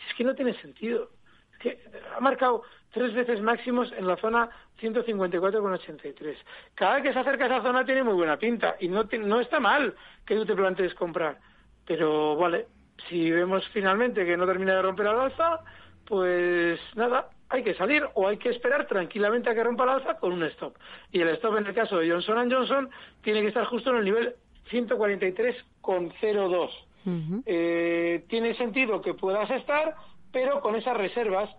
Es que no tiene sentido. Es que ha marcado tres veces máximos en la zona 154,83. Cada vez que se acerca a esa zona tiene muy buena pinta y no, no está mal que tú te plantees comprar. Pero vale, si vemos finalmente que no termina de romper al alza, pues nada, hay que salir o hay que esperar tranquilamente a que rompa el alza con un stop. Y el stop en el caso de Johnson Johnson tiene que estar justo en el nivel 143,02. eh, tiene sentido que puedas estar, pero con esas reservas,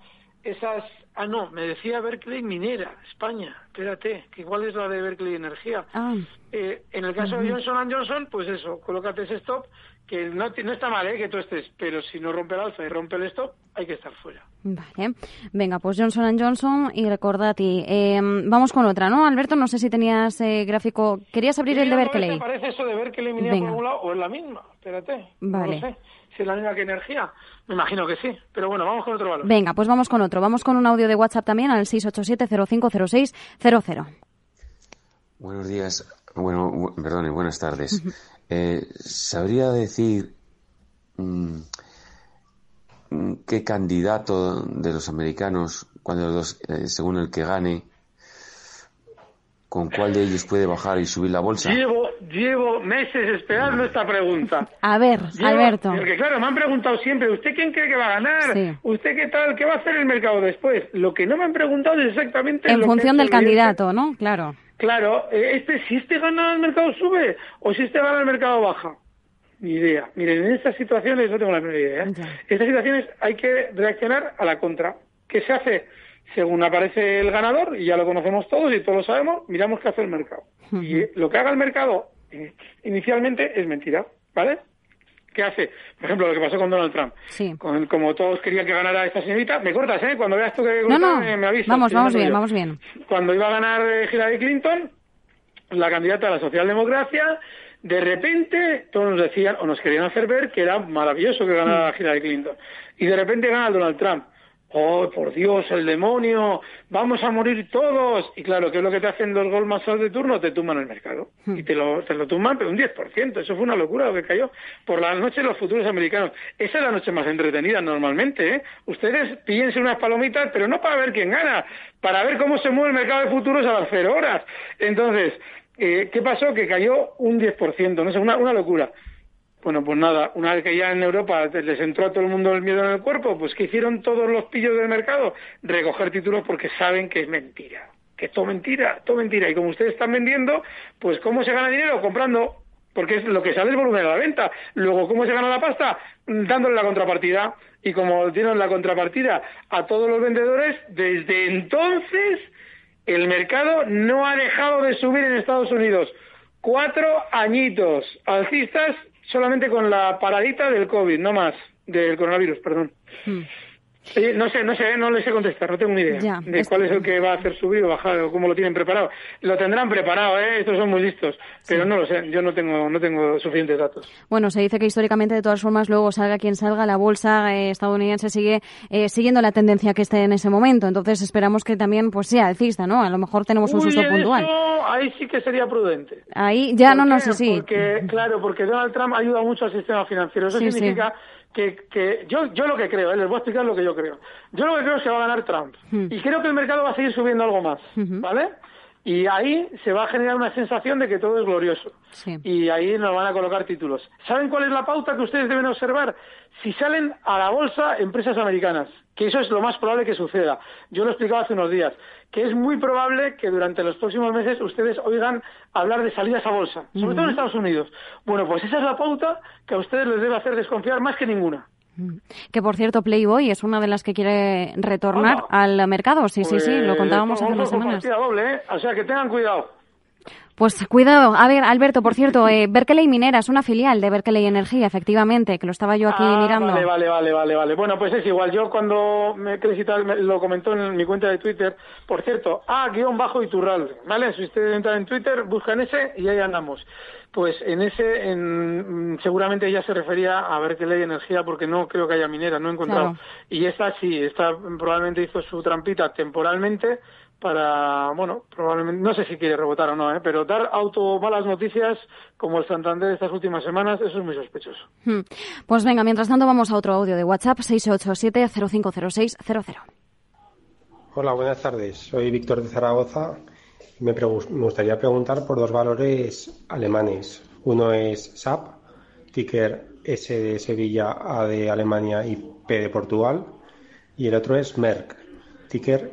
esas... Ah, no, me decía Berkeley Minera, España. Espérate, que igual es la de Berkeley Energía. Ah. Eh, en el caso de Johnson Johnson, pues eso, colócate ese stop que no, no está mal ¿eh? que tú estés, pero si no rompe el alza y rompe el stop, hay que estar fuera. Vale. Venga, pues Johnson Johnson y recordati. Eh, vamos con otra, ¿no? Alberto, no sé si tenías eh, gráfico. ¿Querías abrir el de Berkeley? ¿Te parece eso de Berkeley minera por un lado o es la misma? Espérate. Vale. No lo sé. Si es la misma que energía. Me imagino que sí. Pero bueno, vamos con otro valor. Venga, pues vamos con otro. Vamos con un audio de WhatsApp también al 687-050600. Buenos días. Bueno, bu- perdone, buenas tardes. Eh, ¿Sabría decir mm, mm, qué candidato de los americanos, cuando los, eh, según el que gane, con cuál de ellos puede bajar y subir la bolsa? Llevo, llevo meses esperando esta pregunta. A ver, Llevo- Alberto. Porque claro, me han preguntado siempre, ¿usted quién cree que va a ganar? Sí. ¿Usted qué tal? ¿Qué va a hacer el mercado después? Lo que no me han preguntado es exactamente En lo función del candidato, ¿no? Claro. Claro, eh, este, si este gana el mercado sube o si este gana el mercado baja. Ni idea. Miren, en estas situaciones no tengo la menor idea. ¿eh? En estas situaciones hay que reaccionar a la contra. ¿Qué se hace? Según aparece el ganador, y ya lo conocemos todos y todos lo sabemos, miramos qué hace el mercado. Y eh, lo que haga el mercado eh, inicialmente es mentira, ¿vale? ¿Qué hace? Por ejemplo, lo que pasó con Donald Trump. Sí. Con- como todos querían que ganara esta señorita, me cortas, ¿eh? Cuando veas tú que No, no. me, me avisas. Vamos, vamos bien, yo vamos bien. cuando iba a ganar eh, Hillary Clinton, la candidata a la socialdemocracia, de repente todos nos decían o nos querían hacer ver que era maravilloso que ganara Hillary Clinton. Y de repente gana Donald Trump. Oh, por Dios, el demonio, vamos a morir todos. Y claro, ¿qué es lo que te hacen los Goldman Sachs de turno? Te tumban el mercado. Y te lo, te lo tumban, pero un 10%. Eso fue una locura lo que cayó. Por la noche los futuros americanos. Esa es la noche más entretenida normalmente, ¿eh? Ustedes píllense unas palomitas, pero no para ver quién gana, para ver cómo se mueve el mercado de futuros a las cero horas. Entonces, eh, ¿qué pasó? Que cayó un 10%, no sé, una, una locura. Bueno, pues nada, una vez que ya en Europa les entró a todo el mundo el miedo en el cuerpo, pues que hicieron todos los pillos del mercado? Recoger títulos porque saben que es mentira. Que es todo mentira, todo mentira. Y como ustedes están vendiendo, pues ¿cómo se gana dinero? Comprando. Porque es lo que sale el volumen de la venta. Luego, ¿cómo se gana la pasta? Dándole la contrapartida. Y como tienen la contrapartida a todos los vendedores, desde entonces el mercado no ha dejado de subir en Estados Unidos. Cuatro añitos alcistas solamente con la paradita del COVID, no más, del coronavirus, perdón. No sé, no sé, no le sé contestar, no tengo ni idea Ya, de cuál es el que va a hacer subir o bajar o cómo lo tienen preparado. Lo tendrán preparado, ¿eh? Estos son muy listos, pero no lo sé, yo no tengo, no tengo suficientes datos. Bueno, se dice que históricamente, de todas formas, luego salga quien salga, la bolsa eh, estadounidense sigue eh, siguiendo la tendencia que esté en ese momento. Entonces esperamos que también pues sea alcista, ¿no? A lo mejor tenemos un Uy, susto puntual. ahí sí que sería prudente. Ahí ya no, ¿Por no sé si. Porque, claro, porque Donald Trump ayuda mucho al sistema financiero. Eso Sí, significa que, que yo, yo lo que creo, ¿eh? les voy a explicar lo que yo creo. Yo lo que creo es que va a ganar Trump. Hmm. Y creo que el mercado va a seguir subiendo algo más, ¿vale? Y ahí se va a generar una sensación de que todo es glorioso. Sí. Y ahí nos van a colocar títulos. ¿Saben cuál es la pauta que ustedes deben observar? Si salen a la bolsa empresas americanas, que eso es lo más probable que suceda. Yo lo explicaba hace unos días, que es muy probable que durante los próximos meses ustedes oigan hablar de salidas a bolsa, sobre todo en Estados Unidos. Bueno, pues esa es la pauta que a ustedes les debe hacer desconfiar más que ninguna. Que por cierto, Playboy es una de las que quiere retornar al mercado. Sí, sí, sí, lo Pues, contábamos hace unas semanas. doble, ¿eh? O sea, que tengan cuidado. Pues cuidado. A ver, Alberto, por cierto, eh, Berkeley Minera es una filial de Berkeley Energía, efectivamente, que lo estaba yo aquí Ah, mirando. Vale, vale, vale, vale, vale. Bueno, pues es igual. Yo cuando me crecí tal, me- lo comentó en mi cuenta de Twitter. Por cierto, A guion bajo Iturralde, ¿vale? Si ustedes entran en Twitter, buscan ese y ahí andamos. Pues en ese, en, mm, seguramente ella se refería a Berkeley Energía porque no creo que haya minera, no he encontrado. Claro. Y esta sí, esta probablemente hizo su trampita temporalmente para, bueno, probablemente, no sé si quiere rebotar o no, ¿eh? pero dar auto malas noticias como el Santander estas últimas semanas, eso es muy sospechoso. Hmm. Pues venga, mientras tanto vamos a otro audio de WhatsApp 687-050600. Hola, buenas tardes. Soy Víctor de Zaragoza y me, pregu- me gustaría preguntar por dos valores alemanes. Uno es SAP, ticker S de Sevilla, A de Alemania y P de Portugal. Y el otro es Merck, ticker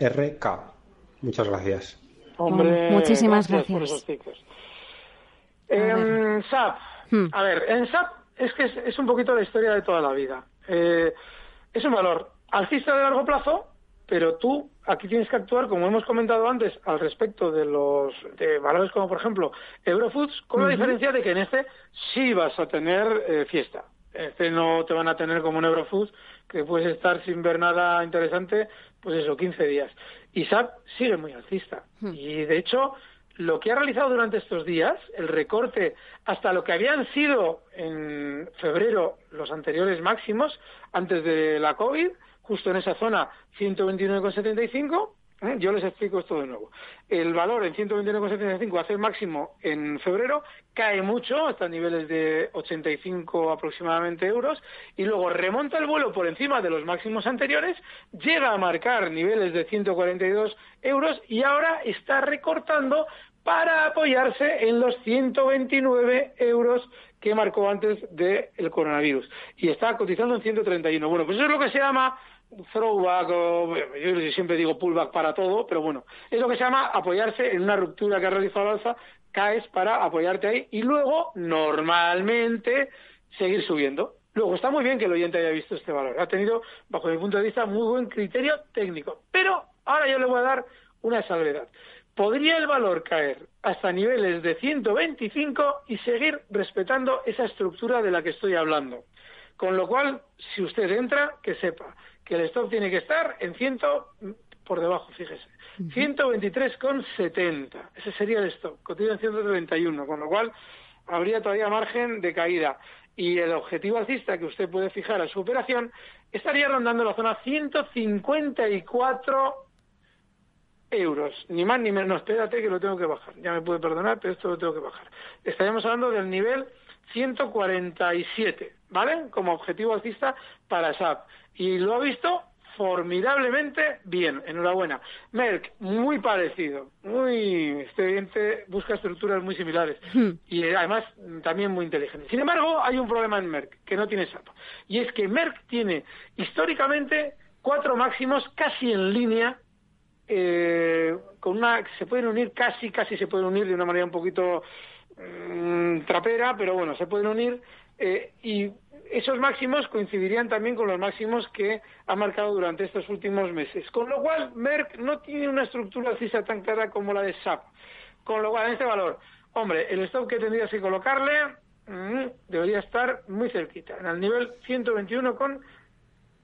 MRK. Muchas gracias. Hombre, Muchísimas por gracias. esos. En SAP, Hmm. a ver, en SAP es que es, es un poquito la historia de toda la vida. Eh, es un valor alcista de largo plazo, pero tú aquí tienes que actuar, como hemos comentado antes, al respecto de los de valores como, por ejemplo, Eurofoods, con la Ujú. diferencia de que en este sí vas a tener eh, fiesta. Este no te van a tener como un Eurofoods, que puedes estar sin ver nada interesante, pues eso, 15 días. Y SAP sigue muy alcista. Y de hecho, lo que ha realizado durante estos días, el recorte hasta lo que habían sido en febrero los anteriores máximos, antes de la COVID, justo en esa zona 129,75, yo les explico esto de nuevo. El valor en 129,75 hace el máximo en febrero, cae mucho hasta niveles de 85 aproximadamente euros y luego remonta el vuelo por encima de los máximos anteriores, llega a marcar niveles de 142 euros y ahora está recortando para apoyarse en los 129 euros que marcó antes del coronavirus. Y está cotizando en 131. Bueno, pues eso es lo que se llama throwback, o yo siempre digo pullback para todo, pero bueno, es lo que se llama apoyarse en una ruptura que ha realizado al alza, caes para apoyarte ahí y luego, normalmente, seguir subiendo. Luego, está muy bien que el oyente haya visto este valor. Ha tenido, bajo mi punto de vista, muy buen criterio técnico. Pero ahora yo le voy a dar una salvedad. Podría el valor caer hasta niveles de 125 y seguir respetando esa estructura de la que estoy hablando. Con lo cual, si usted entra, que sepa que el stop tiene que estar en 100 por debajo, fíjese. 123,70. Ese sería el stop. Cotiza en 131, con lo cual habría todavía margen de caída. Y el objetivo alcista que usted puede fijar a su operación estaría rondando la zona 154 euros. Ni más ni menos. No, espérate que lo tengo que bajar. Ya me puede perdonar, pero esto lo tengo que bajar. Estaríamos hablando del nivel 147, ¿vale? Como objetivo alcista para SAP. Y lo ha visto formidablemente bien. Enhorabuena. Merck, muy parecido. Muy, este oyente busca estructuras muy similares. Y eh, además también muy inteligente. Sin embargo, hay un problema en Merck, que no tiene SAP. Y es que Merck tiene históricamente cuatro máximos casi en línea eh, con una se pueden unir casi casi se pueden unir de una manera un poquito mm, trapera pero bueno se pueden unir eh, y esos máximos coincidirían también con los máximos que ha marcado durante estos últimos meses con lo cual Merck no tiene una estructura alcista tan clara como la de SAP con lo cual en este valor hombre el stop que tendrías que colocarle mm, debería estar muy cerquita en el nivel 121 con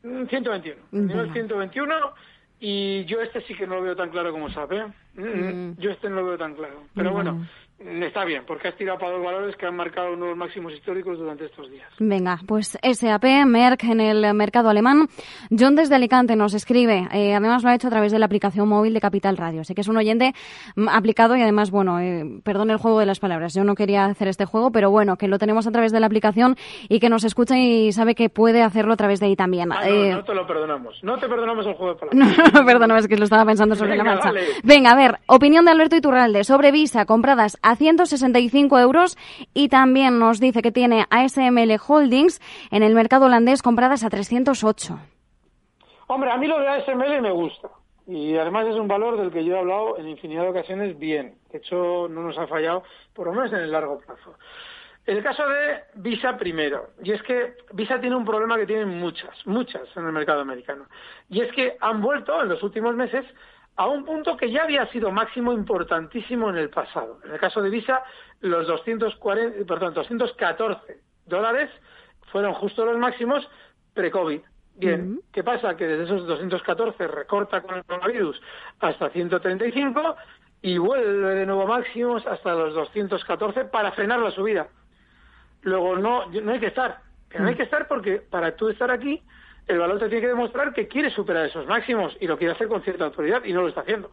mm, 121 el nivel Bueno. 121 y yo este sí que no lo veo tan claro como sabe. Mm. Yo este no lo veo tan claro. Pero Bueno. Mm, está bien, porque has tirado para dos valores que han marcado nuevos máximos históricos durante estos días. Venga, pues SAP, Merck en el mercado alemán. John desde Alicante nos escribe, eh, además lo ha hecho a través de la aplicación móvil de Capital Radio. Sé que es un oyente mm, aplicado y además, bueno, eh, perdón el juego de las palabras, yo no quería hacer este juego, pero bueno, que lo tenemos a través de la aplicación y que nos escucha y sabe que puede hacerlo a través de ahí también. Ah, no, Eh, no te lo perdonamos. No te perdonamos el juego de <laughs> palabras. No, perdón, es que lo estaba pensando sobre la Venga, marcha. vale. Venga, a ver, opinión de Alberto Iturralde sobre Visa, compradas a 165 euros y también nos dice que tiene ASML Holdings en el mercado holandés compradas a 308. Hombre, a mí lo de ASML me gusta. Y además es un valor del que yo he hablado en infinidad de ocasiones bien. De hecho, no nos ha fallado, por lo menos en el largo plazo. El caso de Visa primero, y es que Visa tiene un problema que tienen muchas, muchas en el mercado americano, y es que han vuelto en los últimos meses a un punto que ya había sido máximo importantísimo en el pasado. En el caso de Visa, los 240, perdón, 214 dólares fueron justo los máximos pre-COVID. Bien, ¿qué pasa? Que desde esos 214 recorta con el coronavirus hasta 135 y vuelve de nuevo máximos hasta los 214 para frenar la subida. Luego no, no hay que estar, no hay que estar porque para tú estar aquí el valor te tiene que demostrar que quiere superar esos máximos y lo quiere hacer con cierta autoridad y no lo está haciendo.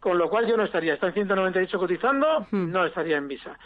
Con lo cual yo no estaría, está en 198 cotizando, no estaría en Visa.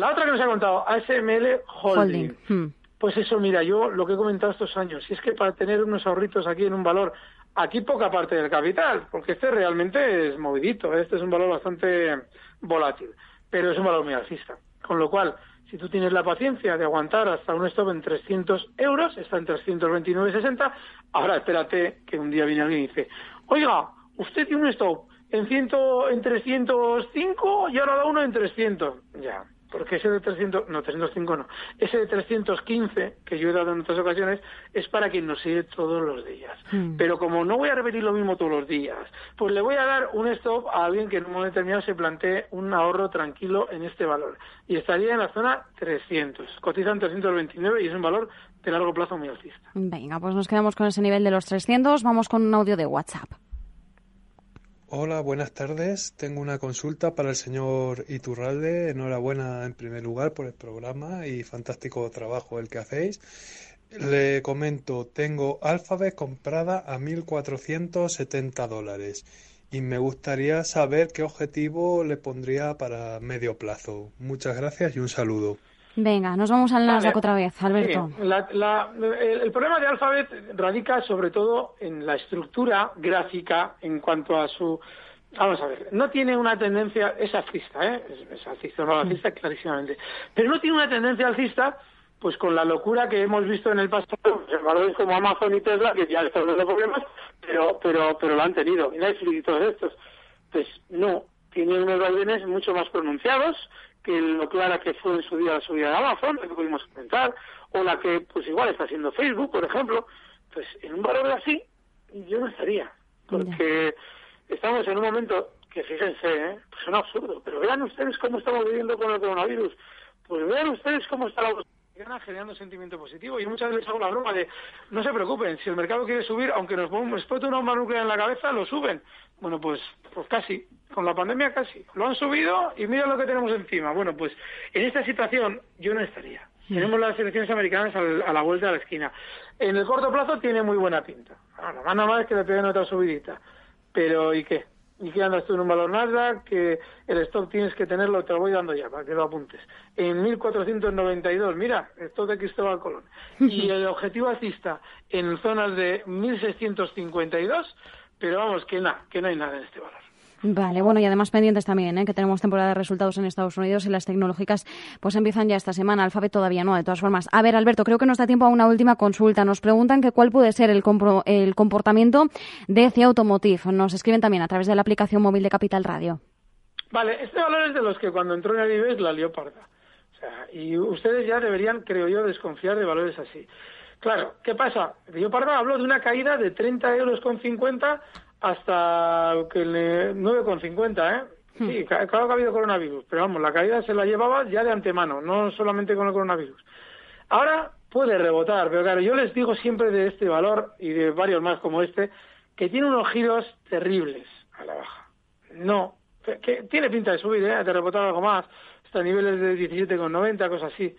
La otra que nos ha contado, ASML Holding. Pues eso, mira, yo lo que he comentado estos años, si es que para tener unos ahorritos aquí en un valor, aquí poca parte del capital, porque este realmente es movidito, este es un valor bastante volátil, pero es un valor muy alcista. Con lo cual, si tú tienes la paciencia de aguantar hasta un stop en 300 euros, está en 329,60, ahora espérate que un día viene alguien y dice, oiga, usted tiene un stop en, ciento, en 305 y ahora da uno en 300. Ya, porque ese de 300, no, 305 no, ese de 315 que yo he dado en otras ocasiones es para quien nos sigue todos los días. Hmm. Pero como no voy a repetir lo mismo todos los días, pues le voy a dar un stop a alguien que en un momento determinado se plantee un ahorro tranquilo en este valor. Y estaría en la zona 300. Cotizan 329 y es un valor de largo plazo muy alcista. Venga, pues nos quedamos con ese nivel de los 300. Vamos con un audio de WhatsApp. Hola, buenas tardes. Tengo una consulta para el señor Iturralde. Enhorabuena en primer lugar por el programa y fantástico trabajo el que hacéis. Le comento, tengo Alphabet comprada a 1.470 dólares y me gustaría saber qué objetivo le pondría para medio plazo. Muchas gracias y un saludo. Venga, nos vamos al Nasdaq otra vez, Alberto. el, problema de Alphabet radica sobre todo en la estructura gráfica en cuanto a su... Vamos a ver, no tiene una tendencia, es alcista, ¿eh? Es, alcista, no alcista clarísimamente, pero no tiene una tendencia alcista pues con la locura que hemos visto en el pasado, valores como Amazon y Tesla, que ya están dando problemas, pero, pero, pero lo han tenido, y Netflix y todos estos. Pues no, tiene unos vaivenes mucho más pronunciados, que lo clara que fue en su día la subida de Amazon, que pudimos comentar, o la que pues igual está haciendo Facebook, por ejemplo, pues en un valor así yo no estaría, porque estamos en un momento que fíjense, ¿eh? pues es un absurdo, pero vean ustedes cómo estamos viviendo con el coronavirus, pues vean ustedes cómo está la generando sentimiento positivo. Y muchas veces hago la broma de, no se preocupen, si el mercado quiere subir, aunque nos explote una bomba nuclear en la cabeza, lo suben. Bueno, pues, pues casi, con la pandemia casi. Lo han subido y mira lo que tenemos encima. Bueno, pues en esta situación yo no estaría. Tenemos las elecciones americanas a la vuelta de la esquina. En el corto plazo tiene muy buena pinta. Ahora, nada más que le peguen otra subidita. Pero ¿y qué? Y que andas tú en un valor Nasdaq, que el stock tienes que tenerlo, te lo voy dando ya para que lo apuntes. En 1492, mira, stock de Cristóbal Colón. <laughs> Y el objetivo alcista en zonas de 1652, pero vamos, que nada, que no hay nada en este valor. Vale, bueno, y además pendientes también, ¿eh? que tenemos temporada de resultados en Estados Unidos y las tecnológicas pues empiezan ya esta semana. Alfabet todavía no, de todas formas. A ver, Alberto, creo que nos da tiempo a una última consulta. Nos preguntan que cuál puede ser el, el comportamiento de CIA Automotive. Nos escriben también a través de la aplicación móvil de Capital Radio. Vale, este valor es de los que cuando entró en Adibes la lió parda. O sea, y ustedes ya deberían, creo yo, desconfiar de valores así. Claro, ¿qué pasa? Río Parda habló de una caída de 30 euros con 50 hasta que le 9,50, ¿eh? Hmm. Sí, claro que ha habido coronavirus, pero vamos, la caída se la llevaba ya de antemano, no solamente con el coronavirus. Ahora puede rebotar, pero claro, yo les digo siempre de este valor y de varios más como este, que tiene unos giros terribles a la baja. No, que, tiene pinta de subir, ¿eh? de rebotar algo más, hasta niveles de 17,90, cosas así.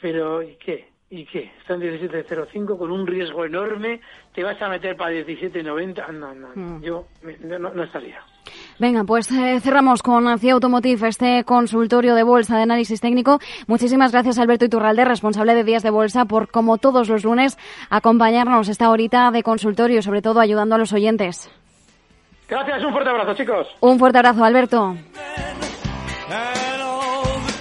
Pero, ¿y qué? ¿Y qué? Está en 17.05 con un riesgo enorme. ¿Te vas a meter para 17.90? No, no, mm. yo no, estaría. Venga, pues eh, cerramos con CIA Automotive, este consultorio de bolsa de análisis técnico. Muchísimas gracias, Alberto Iturralde, responsable de Días de Bolsa, por, como todos los lunes, acompañarnos esta horita de consultorio y, sobre todo, ayudando a los oyentes. Gracias, un fuerte abrazo, chicos. Un fuerte abrazo, Alberto.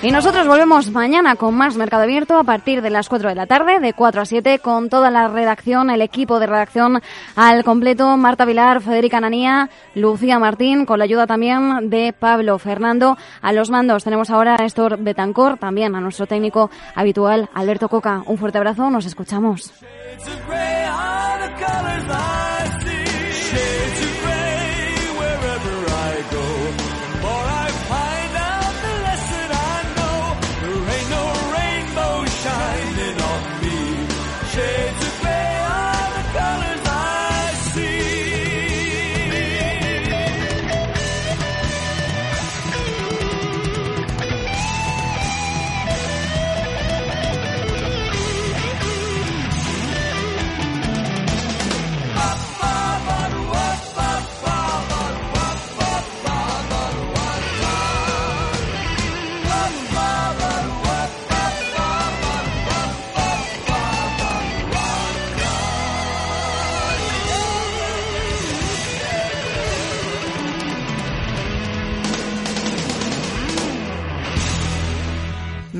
Y nosotros volvemos mañana con más Mercado Abierto a partir de las 4 de la tarde, de 4 a 7, con toda la redacción, el equipo de redacción al completo, Marta Vilar, Federica Nanía, Lucía Martín, con la ayuda también de Pablo Fernando. A los mandos tenemos ahora a Néstor Betancor, también a nuestro técnico habitual, Alberto Coca. Un fuerte abrazo, nos escuchamos.